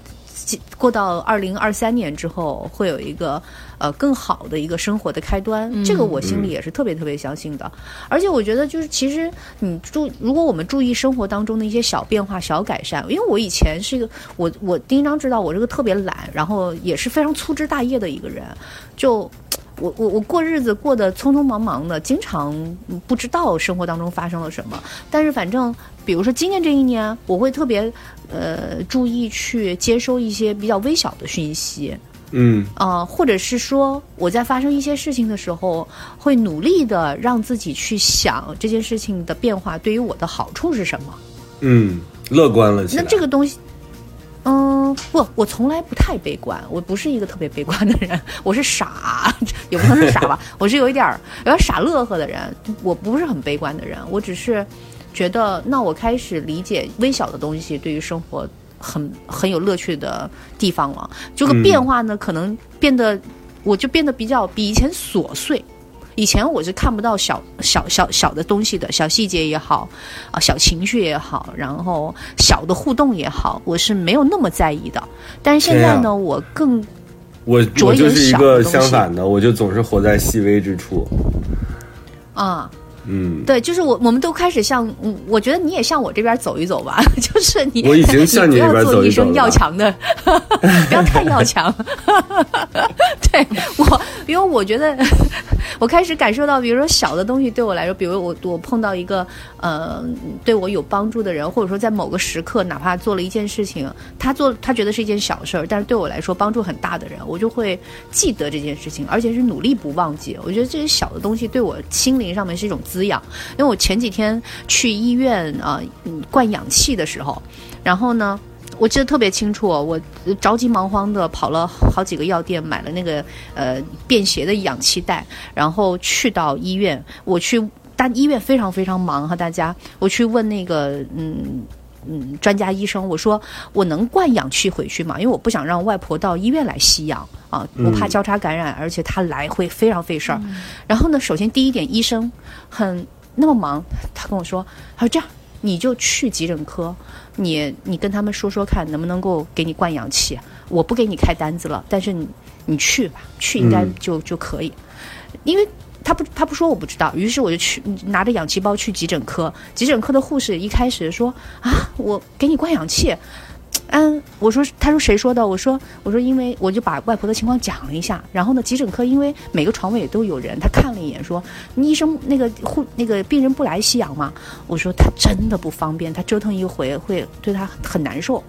过到二零二三年之后，会有一个呃更好的一个生活的开端，这个我心里也是特别特别相信的。而且我觉得，就是其实你注，如果我们注意生活当中的一些小变化、小改善，因为我以前是一个我我丁章知道我是个特别懒，然后也是非常粗枝大叶的一个人，就。我我我过日子过得匆匆忙忙的，经常不知道生活当中发生了什么。但是反正，比如说今年这一年，我会特别呃注意去接收一些比较微小的讯息，嗯啊，或者是说我在发生一些事情的时候，会努力的让自己去想这件事情的变化对于我的好处是什么。嗯，乐观了。那这个东西。嗯，不，我从来不太悲观，我不是一个特别悲观的人，我是傻，也不能是傻吧，我是有一点儿有点傻乐呵的人，我不是很悲观的人，我只是觉得，那我开始理解微小的东西对于生活很很有乐趣的地方了，这个变化呢，可能变得我就变得比较比以前琐碎。以前我是看不到小小小小的东西的，小细节也好，啊，小情绪也好，然后小的互动也好，我是没有那么在意的。但是现在呢，我更我我就是一个相反的，我就总是活在细微之处。啊。嗯，对，就是我，我们都开始向，我觉得你也向我这边走一走吧。[laughs] 就是你，我已经向你这边走一走要强的，[laughs] 不要太要强。[laughs] 对我，因为我觉得我开始感受到，比如说小的东西对我来说，比如我我碰到一个呃对我有帮助的人，或者说在某个时刻，哪怕做了一件事情，他做他觉得是一件小事儿，但是对我来说帮助很大的人，我就会记得这件事情，而且是努力不忘记。我觉得这些小的东西对我心灵上面是一种滋滋养。因为我前几天去医院啊灌氧气的时候，然后呢，我记得特别清楚，我着急忙慌的跑了好几个药店买了那个呃便携的氧气袋，然后去到医院，我去但医院非常非常忙哈，大家，我去问那个嗯。嗯，专家医生，我说我能灌氧气回去吗？因为我不想让外婆到医院来吸氧啊，我怕交叉感染，而且她来会非常费事儿。然后呢，首先第一点，医生很那么忙，他跟我说，他说这样你就去急诊科，你你跟他们说说看，能不能够给你灌氧气？我不给你开单子了，但是你你去吧，去应该就就可以，因为。他不，他不说我不知道。于是我就去拿着氧气包去急诊科。急诊科的护士一开始说：“啊，我给你灌氧气。”嗯，我说，他说谁说的？我说，我说，因为我就把外婆的情况讲了一下。然后呢，急诊科因为每个床位也都有人，他看了一眼说：“医生，那个护那个病人不来吸氧吗？”我说：“他真的不方便，他折腾一回会对他很难受。”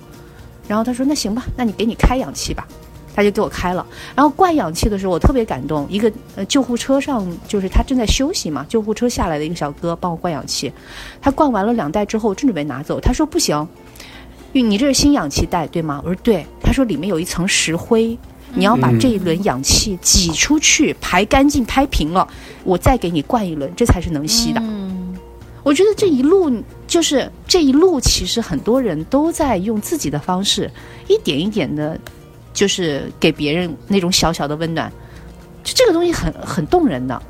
然后他说：“那行吧，那你给你开氧气吧。”他就给我开了，然后灌氧气的时候我特别感动。一个呃救护车上就是他正在休息嘛，救护车下来的一个小哥帮我灌氧气。他灌完了两袋之后正准备拿走，他说不行，因为你这是新氧气袋对吗？我说对。他说里面有一层石灰，你要把这一轮氧气挤出去，排干净、拍平了，我再给你灌一轮，这才是能吸的。嗯，我觉得这一路就是这一路，其实很多人都在用自己的方式，一点一点的。就是给别人那种小小的温暖，就这个东西很很动人的。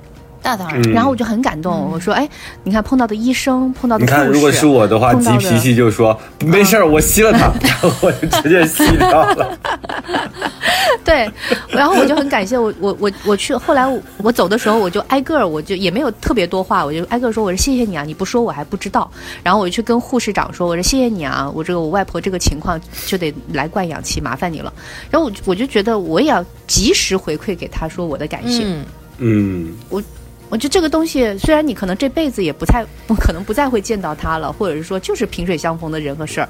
大当然，然后我就很感动。我说：“哎，你看碰到的医生，碰到的你看，如果是我的话，急脾气就说没事儿，我吸了他，[laughs] 然后我就直接吸掉了。[laughs] 对，然后我就很感谢我我我我去后来我走的时候，我就挨个儿，我就也没有特别多话，我就挨个说：“我说谢谢你啊，你不说我还不知道。”然后我就去跟护士长说：“我说谢谢你啊，我这个我外婆这个情况就得来灌氧气，麻烦你了。”然后我我就觉得我也要及时回馈给他说我的感谢。嗯，我。我觉得这个东西，虽然你可能这辈子也不太不可能不再会见到他了，或者是说就是萍水相逢的人和事儿，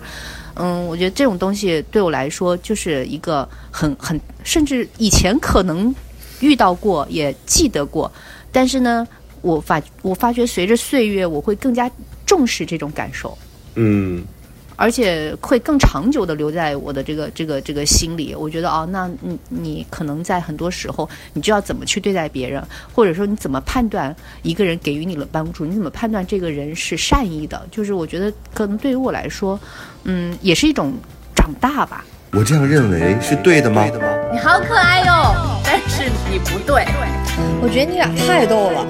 嗯，我觉得这种东西对我来说就是一个很很，甚至以前可能遇到过也记得过，但是呢，我发我发觉随着岁月，我会更加重视这种感受。嗯，而且会更长久的留在我的这个这个这个心里。我觉得哦，那你你可能在很多时候，你就要怎么去对待别人，或者说你怎么判断一个人给予你的帮助，你怎么判断这个人是善意的？就是我觉得可能对于我来说，嗯，也是一种长大吧。我这样认为是对的吗？你好可爱哟，但是你不对。我觉得你俩太逗了，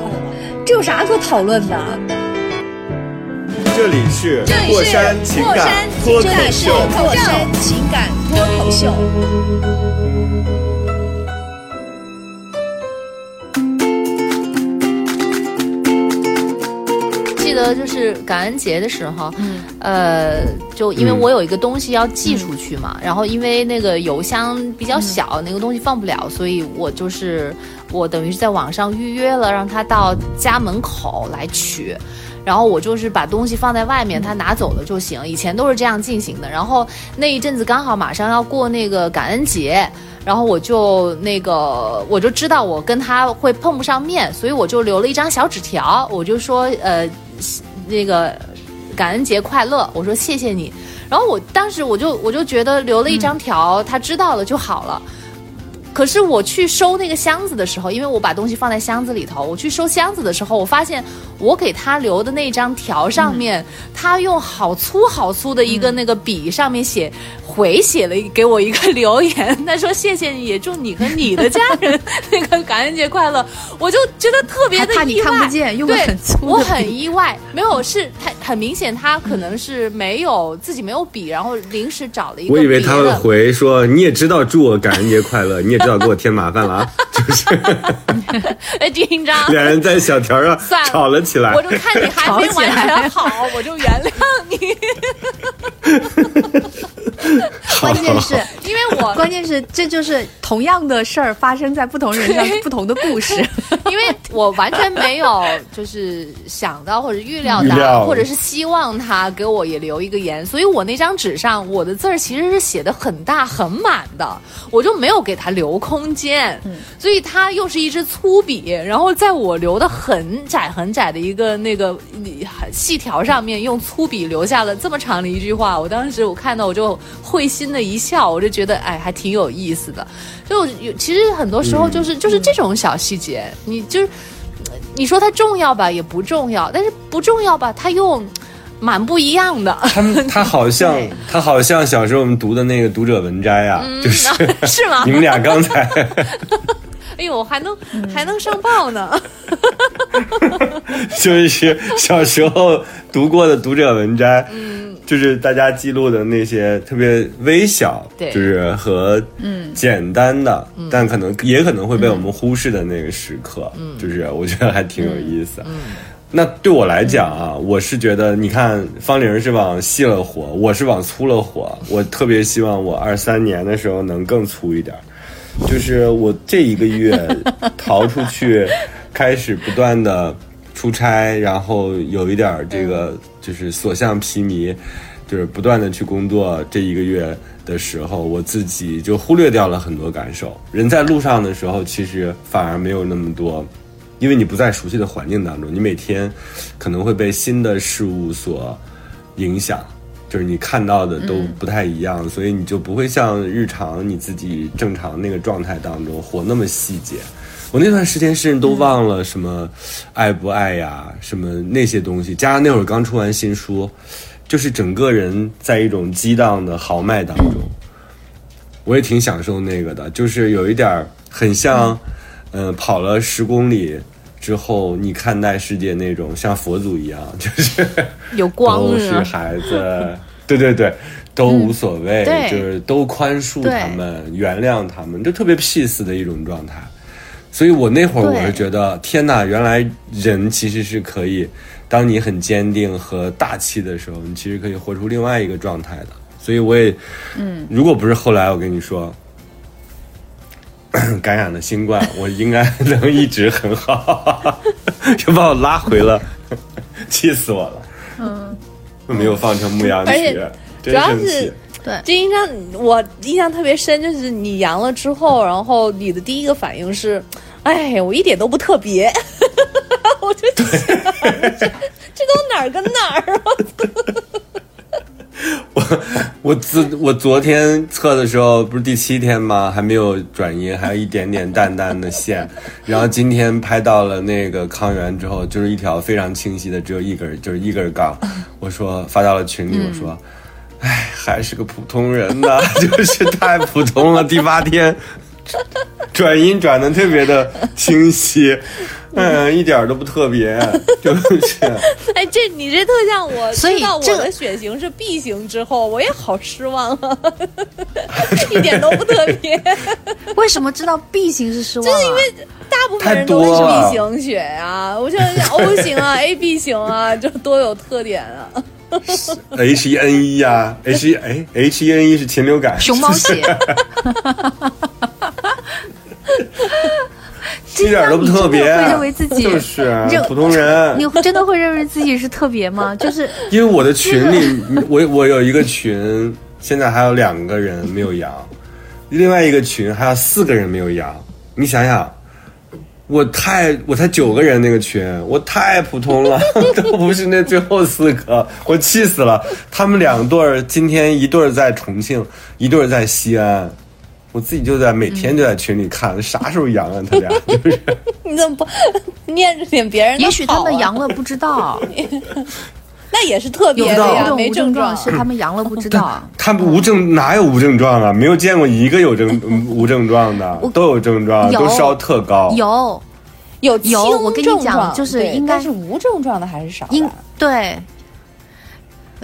这有啥可讨论的？这里是过山情感脱口秀。过山情感脱口秀。记得就是感恩节的时候，呃，就因为我有一个东西要寄出去嘛，然后因为那个邮箱比较小，那个东西放不了，所以我就是我等于是在网上预约了，让他到家门口来取，然后我就是把东西放在外面，他拿走了就行。以前都是这样进行的，然后那一阵子刚好马上要过那个感恩节。然后我就那个，我就知道我跟他会碰不上面，所以我就留了一张小纸条，我就说，呃，那个感恩节快乐，我说谢谢你。然后我当时我就我就觉得留了一张条，他知道了就好了。可是我去收那个箱子的时候，因为我把东西放在箱子里头，我去收箱子的时候，我发现我给他留的那张条上面，他用好粗好粗的一个那个笔上面写。回写了给我一个留言，他说谢谢你，也祝你和你的家人那个感恩节快乐。我就觉得特别的意外，对，我很意外，没有是他很明显，他可能是没有自己没有笔，然后临时找了一个。我以为他会回说你也知道祝我感恩节快乐，你也知道给我添麻烦了啊，[laughs] 就是。哎，紧张。两人在小条上吵了起来，我就看你还没完全好，我就原谅你。[laughs] [laughs] 关键是因为我，关键是这就是同样的事儿发生在不同人上，不同的故事。[laughs] 因为我完全没有就是想到或者预料到，或者是希望他给我也留一个言，所以我那张纸上我的字儿其实是写的很大很满的，我就没有给他留空间。所以他又是一支粗笔，然后在我留的很窄很窄的一个那个细条上面，用粗笔留下了这么长的一句话。我当时我看到我就。会心的一笑，我就觉得哎，还挺有意思的。就有其实很多时候就是就是这种小细节，你就是你说它重要吧，也不重要；但是不重要吧，它又蛮不一样的。他他好像 [laughs] 他好像小时候我们读的那个读者文摘啊，就是是吗？你们俩刚才，[laughs] 哎呦，还能 [laughs] 还能上报呢。就是小时候读过的读者文摘。就是大家记录的那些特别微小，就是和嗯简单的，但可能也可能会被我们忽视的那个时刻，嗯就是我觉得还挺有意思。那对我来讲啊，我是觉得，你看方玲是往细了火，我是往粗了火。我特别希望我二三年的时候能更粗一点，就是我这一个月逃出去，开始不断的。出差，然后有一点这个就是所向披靡，就是不断的去工作。这一个月的时候，我自己就忽略掉了很多感受。人在路上的时候，其实反而没有那么多，因为你不在熟悉的环境当中，你每天可能会被新的事物所影响，就是你看到的都不太一样，所以你就不会像日常你自己正常那个状态当中活那么细节。我那段时间甚至都忘了什么爱不爱呀，什么那些东西。加上那会儿刚出完新书，就是整个人在一种激荡的豪迈当中。我也挺享受那个的，就是有一点很像，嗯，跑了十公里之后，你看待世界那种像佛祖一样，就是 [laughs] 有光，都是孩子，对对对，都无所谓，就是都宽恕他们，原谅他们，就特别 peace 的一种状态。所以我那会儿我是觉得，天哪，原来人其实是可以，当你很坚定和大气的时候，你其实可以活出另外一个状态的。所以我也，嗯，如果不是后来我跟你说 [clears throat] 感染了新冠，[laughs] 我应该能一直很好，[laughs] 就把我拉回了，[laughs] 气死我了。嗯，没有放成牧羊曲，主要是。对，就印象我印象特别深，就是你阳了之后，然后你的第一个反应是，哎，我一点都不特别，[laughs] 我就想，这这都哪儿跟哪儿啊？我 [laughs] 我昨我昨天测的时候不是第七天吗？还没有转阴，还有一点点淡淡的线。然后今天拍到了那个抗原之后，就是一条非常清晰的，只有一根，就是一根杠。我说发到了群里，我说，哎，还是个普通人呐，[laughs] 就是太普通了。第八天 [laughs] 转音转的特别的清晰。嗯，一点都不特别，[laughs] 就是。哎，这你这特像我知道我的血型是 B 型之后，我也好失望啊，一点都不特别。为什么知道 B 型是失望？就是因为大部分人都是 B 型血啊，我像 O 型啊、AB 型啊，就多有特点啊。H E N E 呀，H E 哎，H E N E 是禽流感，熊猫血。[laughs] 一点都不特别，会认为自己就是普通人。[laughs] 你真的会认为自己是特别吗？就是因为我的群里，我我有一个群，现在还有两个人没有阳，另外一个群还有四个人没有阳。你想想，我太我才九个人那个群，我太普通了，[laughs] 都不是那最后四个，我气死了。他们两对儿今天一对儿在重庆，一对儿在西安。我自己就在每天就在群里看，啥时候阳啊？他俩 [laughs] 就是。你怎么不 [laughs] 念着点别人的？也许他们阳了不知道。那也是特别的呀，没症状是他们阳了不知道。他们无症哪有无症状啊？没有见过一个有症 [laughs] 无症状的，都有症状，都烧特高。有有有，我跟你讲，就是应该是无症状的还是少？应对。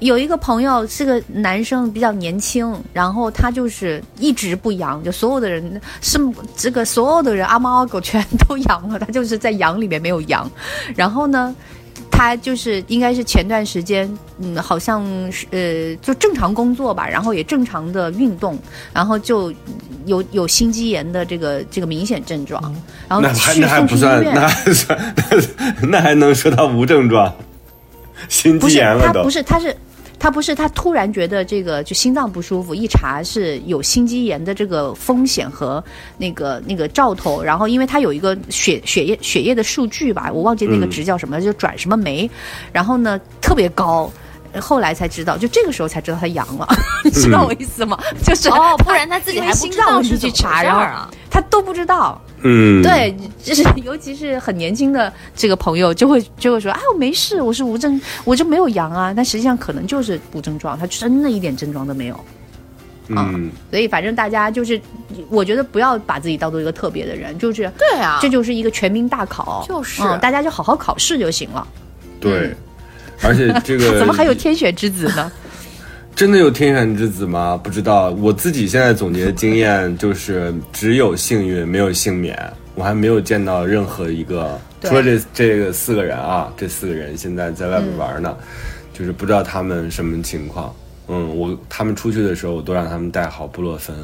有一个朋友是个男生，比较年轻，然后他就是一直不阳，就所有的人是这个所有的人阿猫阿狗全都阳了，他就是在阳里面没有阳。然后呢，他就是应该是前段时间，嗯，好像是呃，就正常工作吧，然后也正常的运动，然后就有有心肌炎的这个这个明显症状。然后那还那还不算，那还算 [laughs] 那还能说他无症状？心肌炎了都不是，他是。他不是，他突然觉得这个就心脏不舒服，一查是有心肌炎的这个风险和那个那个兆头，然后因为他有一个血血液血液的数据吧，我忘记那个值叫什么，就转什么酶，然后呢特别高，后来才知道，就这个时候才知道他阳了，[laughs] 你知道我意思吗？就是哦，不然他自己还心脏问题去查，然后他都不知道。嗯，对，就是 [laughs] 尤其是很年轻的这个朋友，就会就会说，哎，我没事，我是无症，我就没有阳啊。但实际上可能就是无症状，他真的一点症状都没有。嗯，所以反正大家就是，我觉得不要把自己当做一个特别的人，就是对啊，这就是一个全民大考，就是。大家就好好考试就行了。对，而且这个 [laughs] 怎么还有天选之子呢？[laughs] 真的有天选之子吗？不知道。我自己现在总结的经验就是，只有幸运，没有幸免。我还没有见到任何一个，除了这这个四个人啊，这四个人现在在外面玩呢，就是不知道他们什么情况。嗯，我他们出去的时候，我都让他们带好布洛芬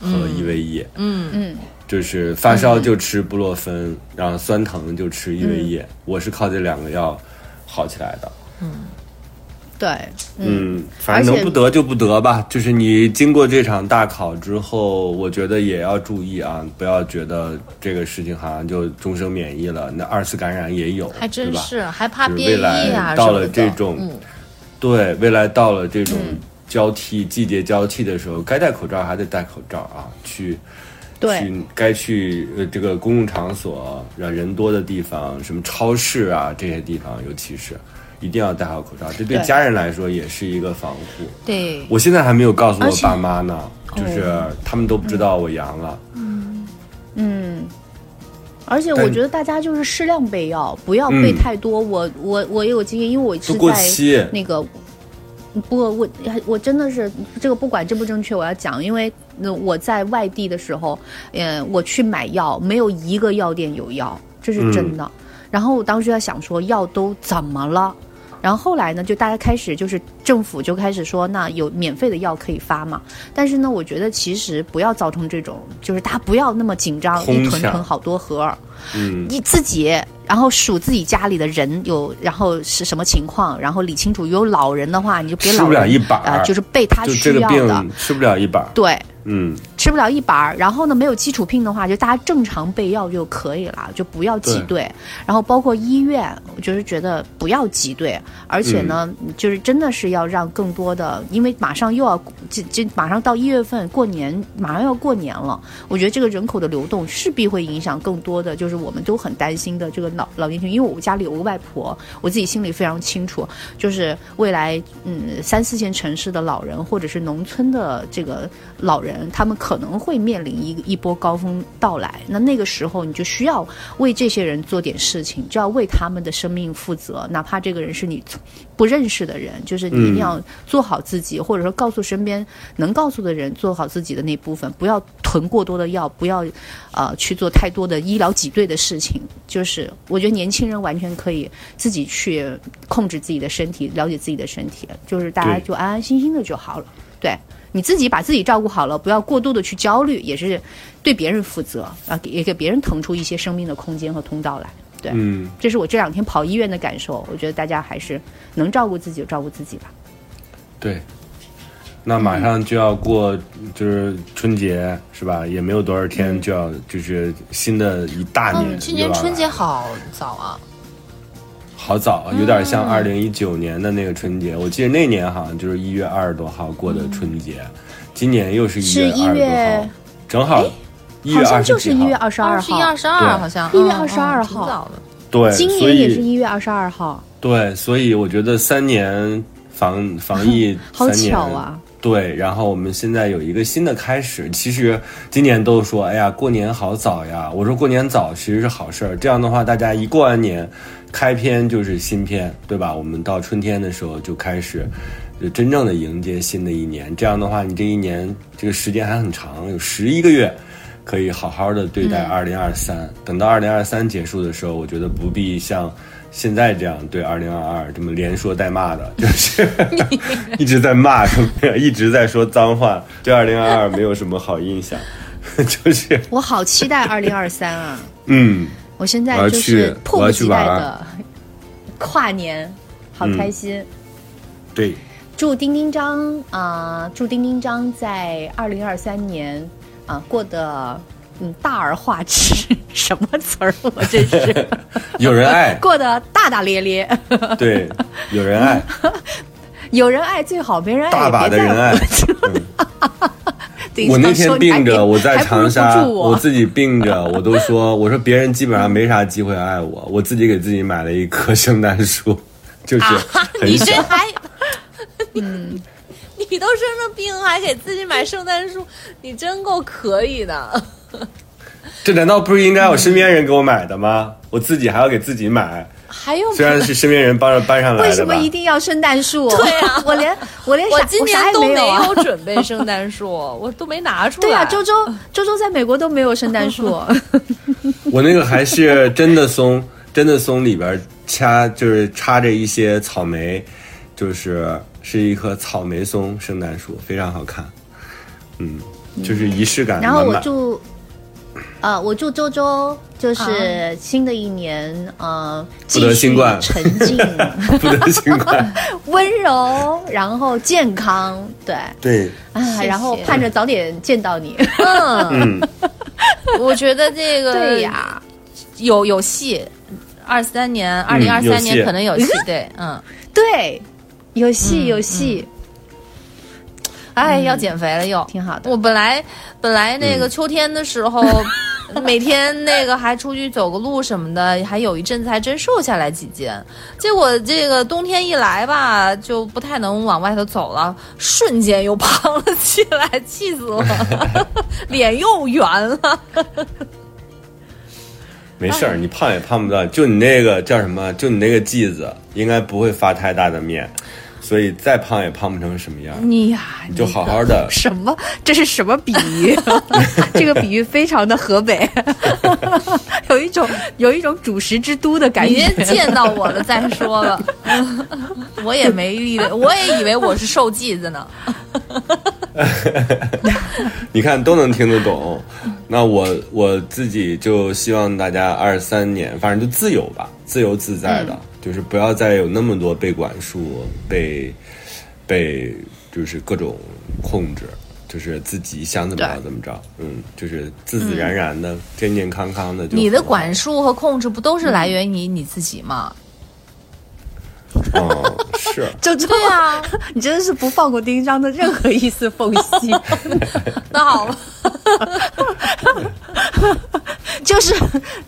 和依维液。嗯嗯，就是发烧就吃布洛芬，然后酸疼就吃依维液。我是靠这两个药好起来的。嗯。对，嗯，反正能不得就不得吧。就是你经过这场大考之后，我觉得也要注意啊，不要觉得这个事情好像就终生免疫了。那二次感染也有，还真是，还怕变异啊到了这种，对，未来到了这种交替季节交替的时候，该戴口罩还得戴口罩啊。去，去该去呃这个公共场所、让人多的地方，什么超市啊这些地方，尤其是。一定要戴好口罩，这对家人来说也是一个防护。对，我现在还没有告诉我爸妈呢，就是他们都不知道我阳了。嗯嗯，而且我觉得大家就是适量备药，不要备太多。我我我也有经验，因为我是在那个不，我我真的是这个不管正不正确，我要讲，因为我在外地的时候，嗯，我去买药，没有一个药店有药，这是真的。然后我当时在想说，药都怎么了？然后后来呢，就大家开始就是政府就开始说，那有免费的药可以发嘛。但是呢，我觉得其实不要造成这种，就是大家不要那么紧张，一囤囤好多盒，嗯，你自己然后数自己家里的人有，然后是什么情况，然后理清楚。有老人的话，你就别老吃不了一把啊，就是被他需要的，吃不了一把。对，嗯，吃不了一板儿，然后呢没有基础病的话，就大家正常备药就可以了，就不要挤兑。然后包括医院，我就是觉得不要挤兑，而且呢，就是真的是要让更多的，因为马上又要这这马上到一月份过年，马上要过年了，我觉得这个人口的流动势必会影响更多的，就是我们都很担心的这个老老年群，因为我家里有个外婆，我自己心里非常清楚，就是未来嗯三四线城市的老人或者是农村的这个老人，他们可能会面临一一波高峰到来，那那个时候你就需要为这些人做点事情，就要为他们的生命负责，哪怕这个人是你不认识的人，就是你一定要做好自己，或者说告诉身边能告诉的人做好自己的那部分，不要囤过多的药，不要呃去做太多的医疗挤兑的事情。就是我觉得年轻人完全可以自己去控制自己的身体，了解自己的身体，就是大家就安安心心的就好了。对。你自己把自己照顾好了，不要过度的去焦虑，也是对别人负责啊，也给别人腾出一些生命的空间和通道来。对，嗯，这是我这两天跑医院的感受。我觉得大家还是能照顾自己就照顾自己吧。对，那马上就要过就是春节是吧？也没有多少天就要就是新的一大年。今年春节好早啊。好早，有点像二零一九年的那个春节。我记得那年好像就是一月二十多号过的春节，今年又是一月二十多号，正好一月二十就是一月二十二号，一月二十二好像一月二十二号，对，今年也是一月二十二号。对，所以我觉得三年防防疫，[laughs] 好巧啊。对，然后我们现在有一个新的开始。其实今年都说，哎呀，过年好早呀。我说过年早其实是好事儿，这样的话大家一过完年。开篇就是新篇，对吧？我们到春天的时候就开始，就真正的迎接新的一年。这样的话，你这一年这个时间还很长，有十一个月，可以好好的对待二零二三。等到二零二三结束的时候，我觉得不必像现在这样对二零二二这么连说带骂的，就是 [laughs] 一直在骂，一直在说脏话，对二零二二没有什么好印象。[laughs] 就是我好期待二零二三啊！嗯。我现在就是迫不及待的跨年，好开心。对，祝丁丁张啊，祝丁丁张在二零二三年啊过得嗯大而化之，[laughs] 什么词儿？我真是 [laughs] 有人爱，[laughs] 过得大大咧咧。对，有人爱，有人爱最好，没人爱大把的人爱。我那天病着，我在长沙，我自己病着，我都说，我说别人基本上没啥机会爱我，我自己给自己买了一棵 [laughs] 圣诞树，就是 [laughs] 你这还，[laughs] 嗯，你都生了病还给自己买圣诞树，你真够可以的。这难道不是应该我身边人给我买的吗？我自己还要给自己买。还有，虽然是身边人帮着搬上来的，为什么一定要圣诞树？对啊，[laughs] 我连我连我今年都没有准备圣诞树，[laughs] 我都没拿出来。对啊，周周周周在美国都没有圣诞树。[laughs] 我那个还是真的松，真的松里边掐就是插着一些草莓，就是是一棵草莓松圣诞树，非常好看。嗯，就是仪式感。然后我祝。呃，我祝周周就是新的一年，呃，不得新冠，沉静，[laughs] 不得新冠，[laughs] 温柔，然后健康，对。对。啊，然后盼着早点见到你。嗯，我觉得这个对呀，有有戏，二三年，二零二三年可能有戏，对，嗯，对，有戏有戏。哎，要减肥了又，挺好的。我本来本来那个秋天的时候，[laughs] 每天那个还出去走个路什么的，还有一阵子还真瘦下来几斤。结果这个冬天一来吧，就不太能往外头走了，瞬间又胖了起来，气死我了，[laughs] 脸又圆了。[laughs] 没事儿，你胖也胖不到，就你那个叫什么？就你那个剂子，应该不会发太大的面。所以再胖也胖不成什么样。你呀，就好好的。什么？这是什么比喻？[laughs] 这个比喻非常的河北，[laughs] 有一种有一种主食之都的感觉。别见到我了再说了，我也没以为，我也以为我是瘦剂子呢。[laughs] 你看都能听得懂，那我我自己就希望大家二三年，反正就自由吧，自由自在的。就是不要再有那么多被管束、被被就是各种控制，就是自己想怎么着怎么着，嗯，就是自自然然的、健健康康的。你的管束和控制不都是来源于你自己吗？[laughs] 哦，是，[laughs] 就这样，你真的是不放过丁章的任何一丝缝隙。[laughs] 那好吧，就是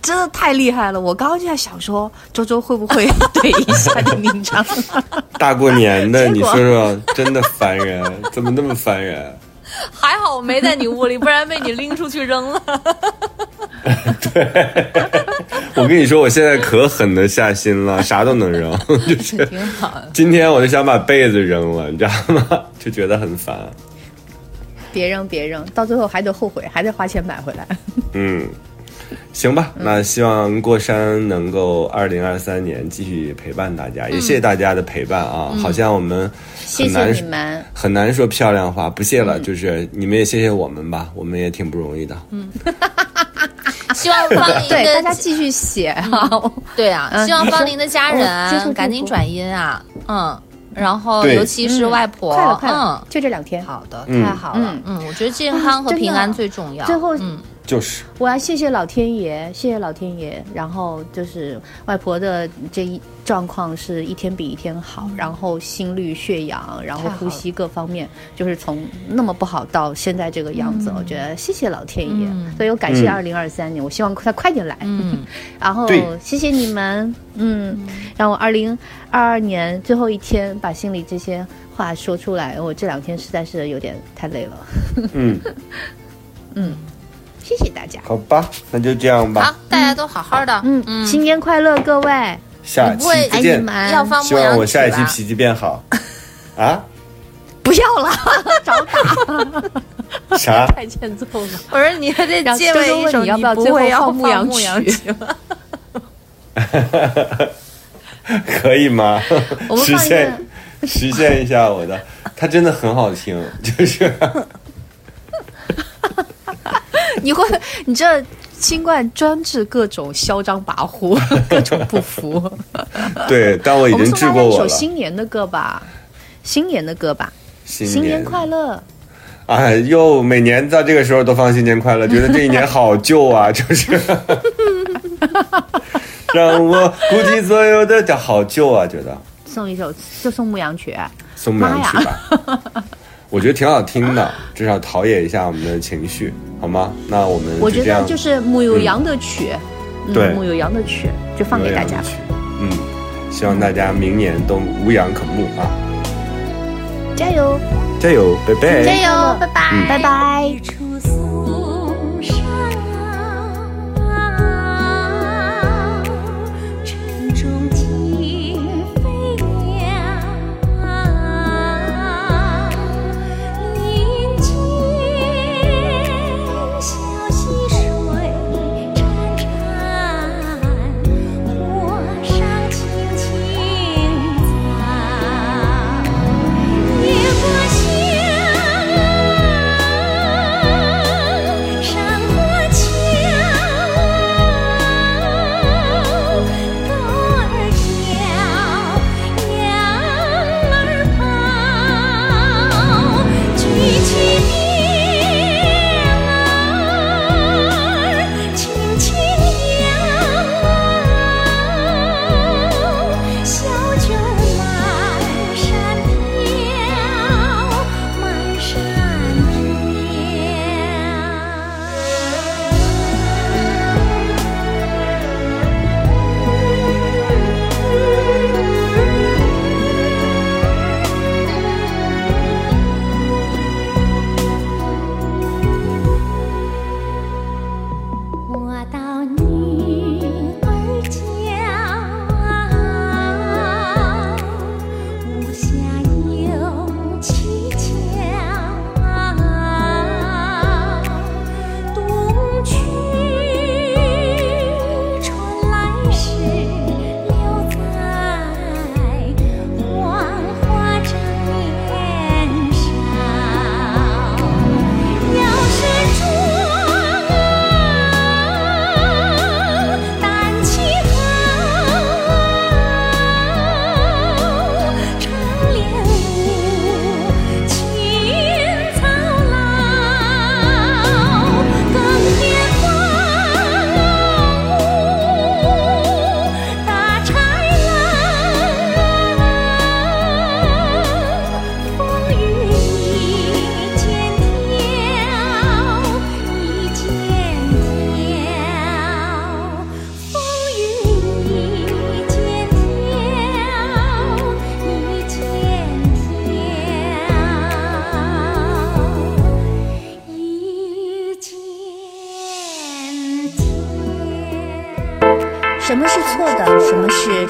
真的太厉害了。我刚刚就在想说，周周会不会 [laughs] 怼一下丁章？[laughs] 大过年的，你说说，真的烦人，怎么那么烦人？[laughs] 还好我没在你屋里，不然被你拎出去扔了。对，我跟你说，我现在可狠的下心了，啥都能扔，就是挺好。今天我就想把被子扔了，你知道吗？就觉得很烦。别扔，别扔，到最后还得后悔，还得花钱买回来。嗯。[laughs] 行吧，那希望过山能够二零二三年继续陪伴大家，也谢谢大家的陪伴啊！好像我们很难你们。很难说漂亮话，不谢了，就是你们也谢谢我们吧，我们也挺不容易的。嗯，[laughs] 希望方林 [laughs] 对大家继续写哈，对啊，希望方林的家人赶紧转阴啊，嗯，然后尤其是外婆，快了快了，就这两天，好的，太好了，嗯，我觉得健康和平安最重要。最后，嗯。就是，我要谢谢老天爷，谢谢老天爷。然后就是外婆的这一状况是一天比一天好，然后心率、血氧，然后呼吸各方面，就是从那么不好到现在这个样子。我觉得谢谢老天爷，所以我感谢二零二三年，我希望他快点来。嗯 [laughs] 然后谢谢你们，嗯，让我二零二二年最后一天把心里这些话说出来。我这两天实在是有点太累了。嗯 [laughs] 嗯。谢谢大家，好吧，那就这样吧。好，大家都好好的，嗯嗯，新年快乐，各位。下期再见。希望我下一期脾气变好。[laughs] 啊？不要了，[laughs] 找打。啥？太欠揍了。我说你还得结尾一首，你要不要最后放牧羊曲？[laughs] 可以吗？实现实现一下我的，它真的很好听，就是。你会，你这新冠专治各种嚣张跋扈，[laughs] 各种不服。[laughs] 对，但我已经治过我了。一首新年的歌吧，新年的歌吧，新年快乐。哎呦，每年到这个时候都放新年快乐，觉得这一年好旧啊，就是。[laughs] 让我估计所有的叫好旧啊，觉得。送一首，就送牧羊曲。送牧羊曲吧。我觉得挺好听的，至少陶冶一下我们的情绪，好吗？那我们我觉得就是木有羊的曲，对，木有羊的曲就放给大家。嗯，希望大家明年都无羊可牧啊！加油，加油，拜拜！加油，拜拜，拜拜。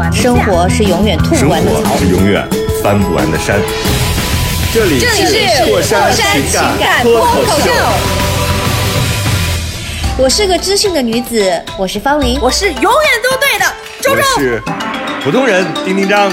完的生活是永远吐不完的草，是永远翻不完的山。这里是过山情感脱口秀。我是个知性的女子，我是方玲，我是永远都对的周周，我是普通人丁丁张。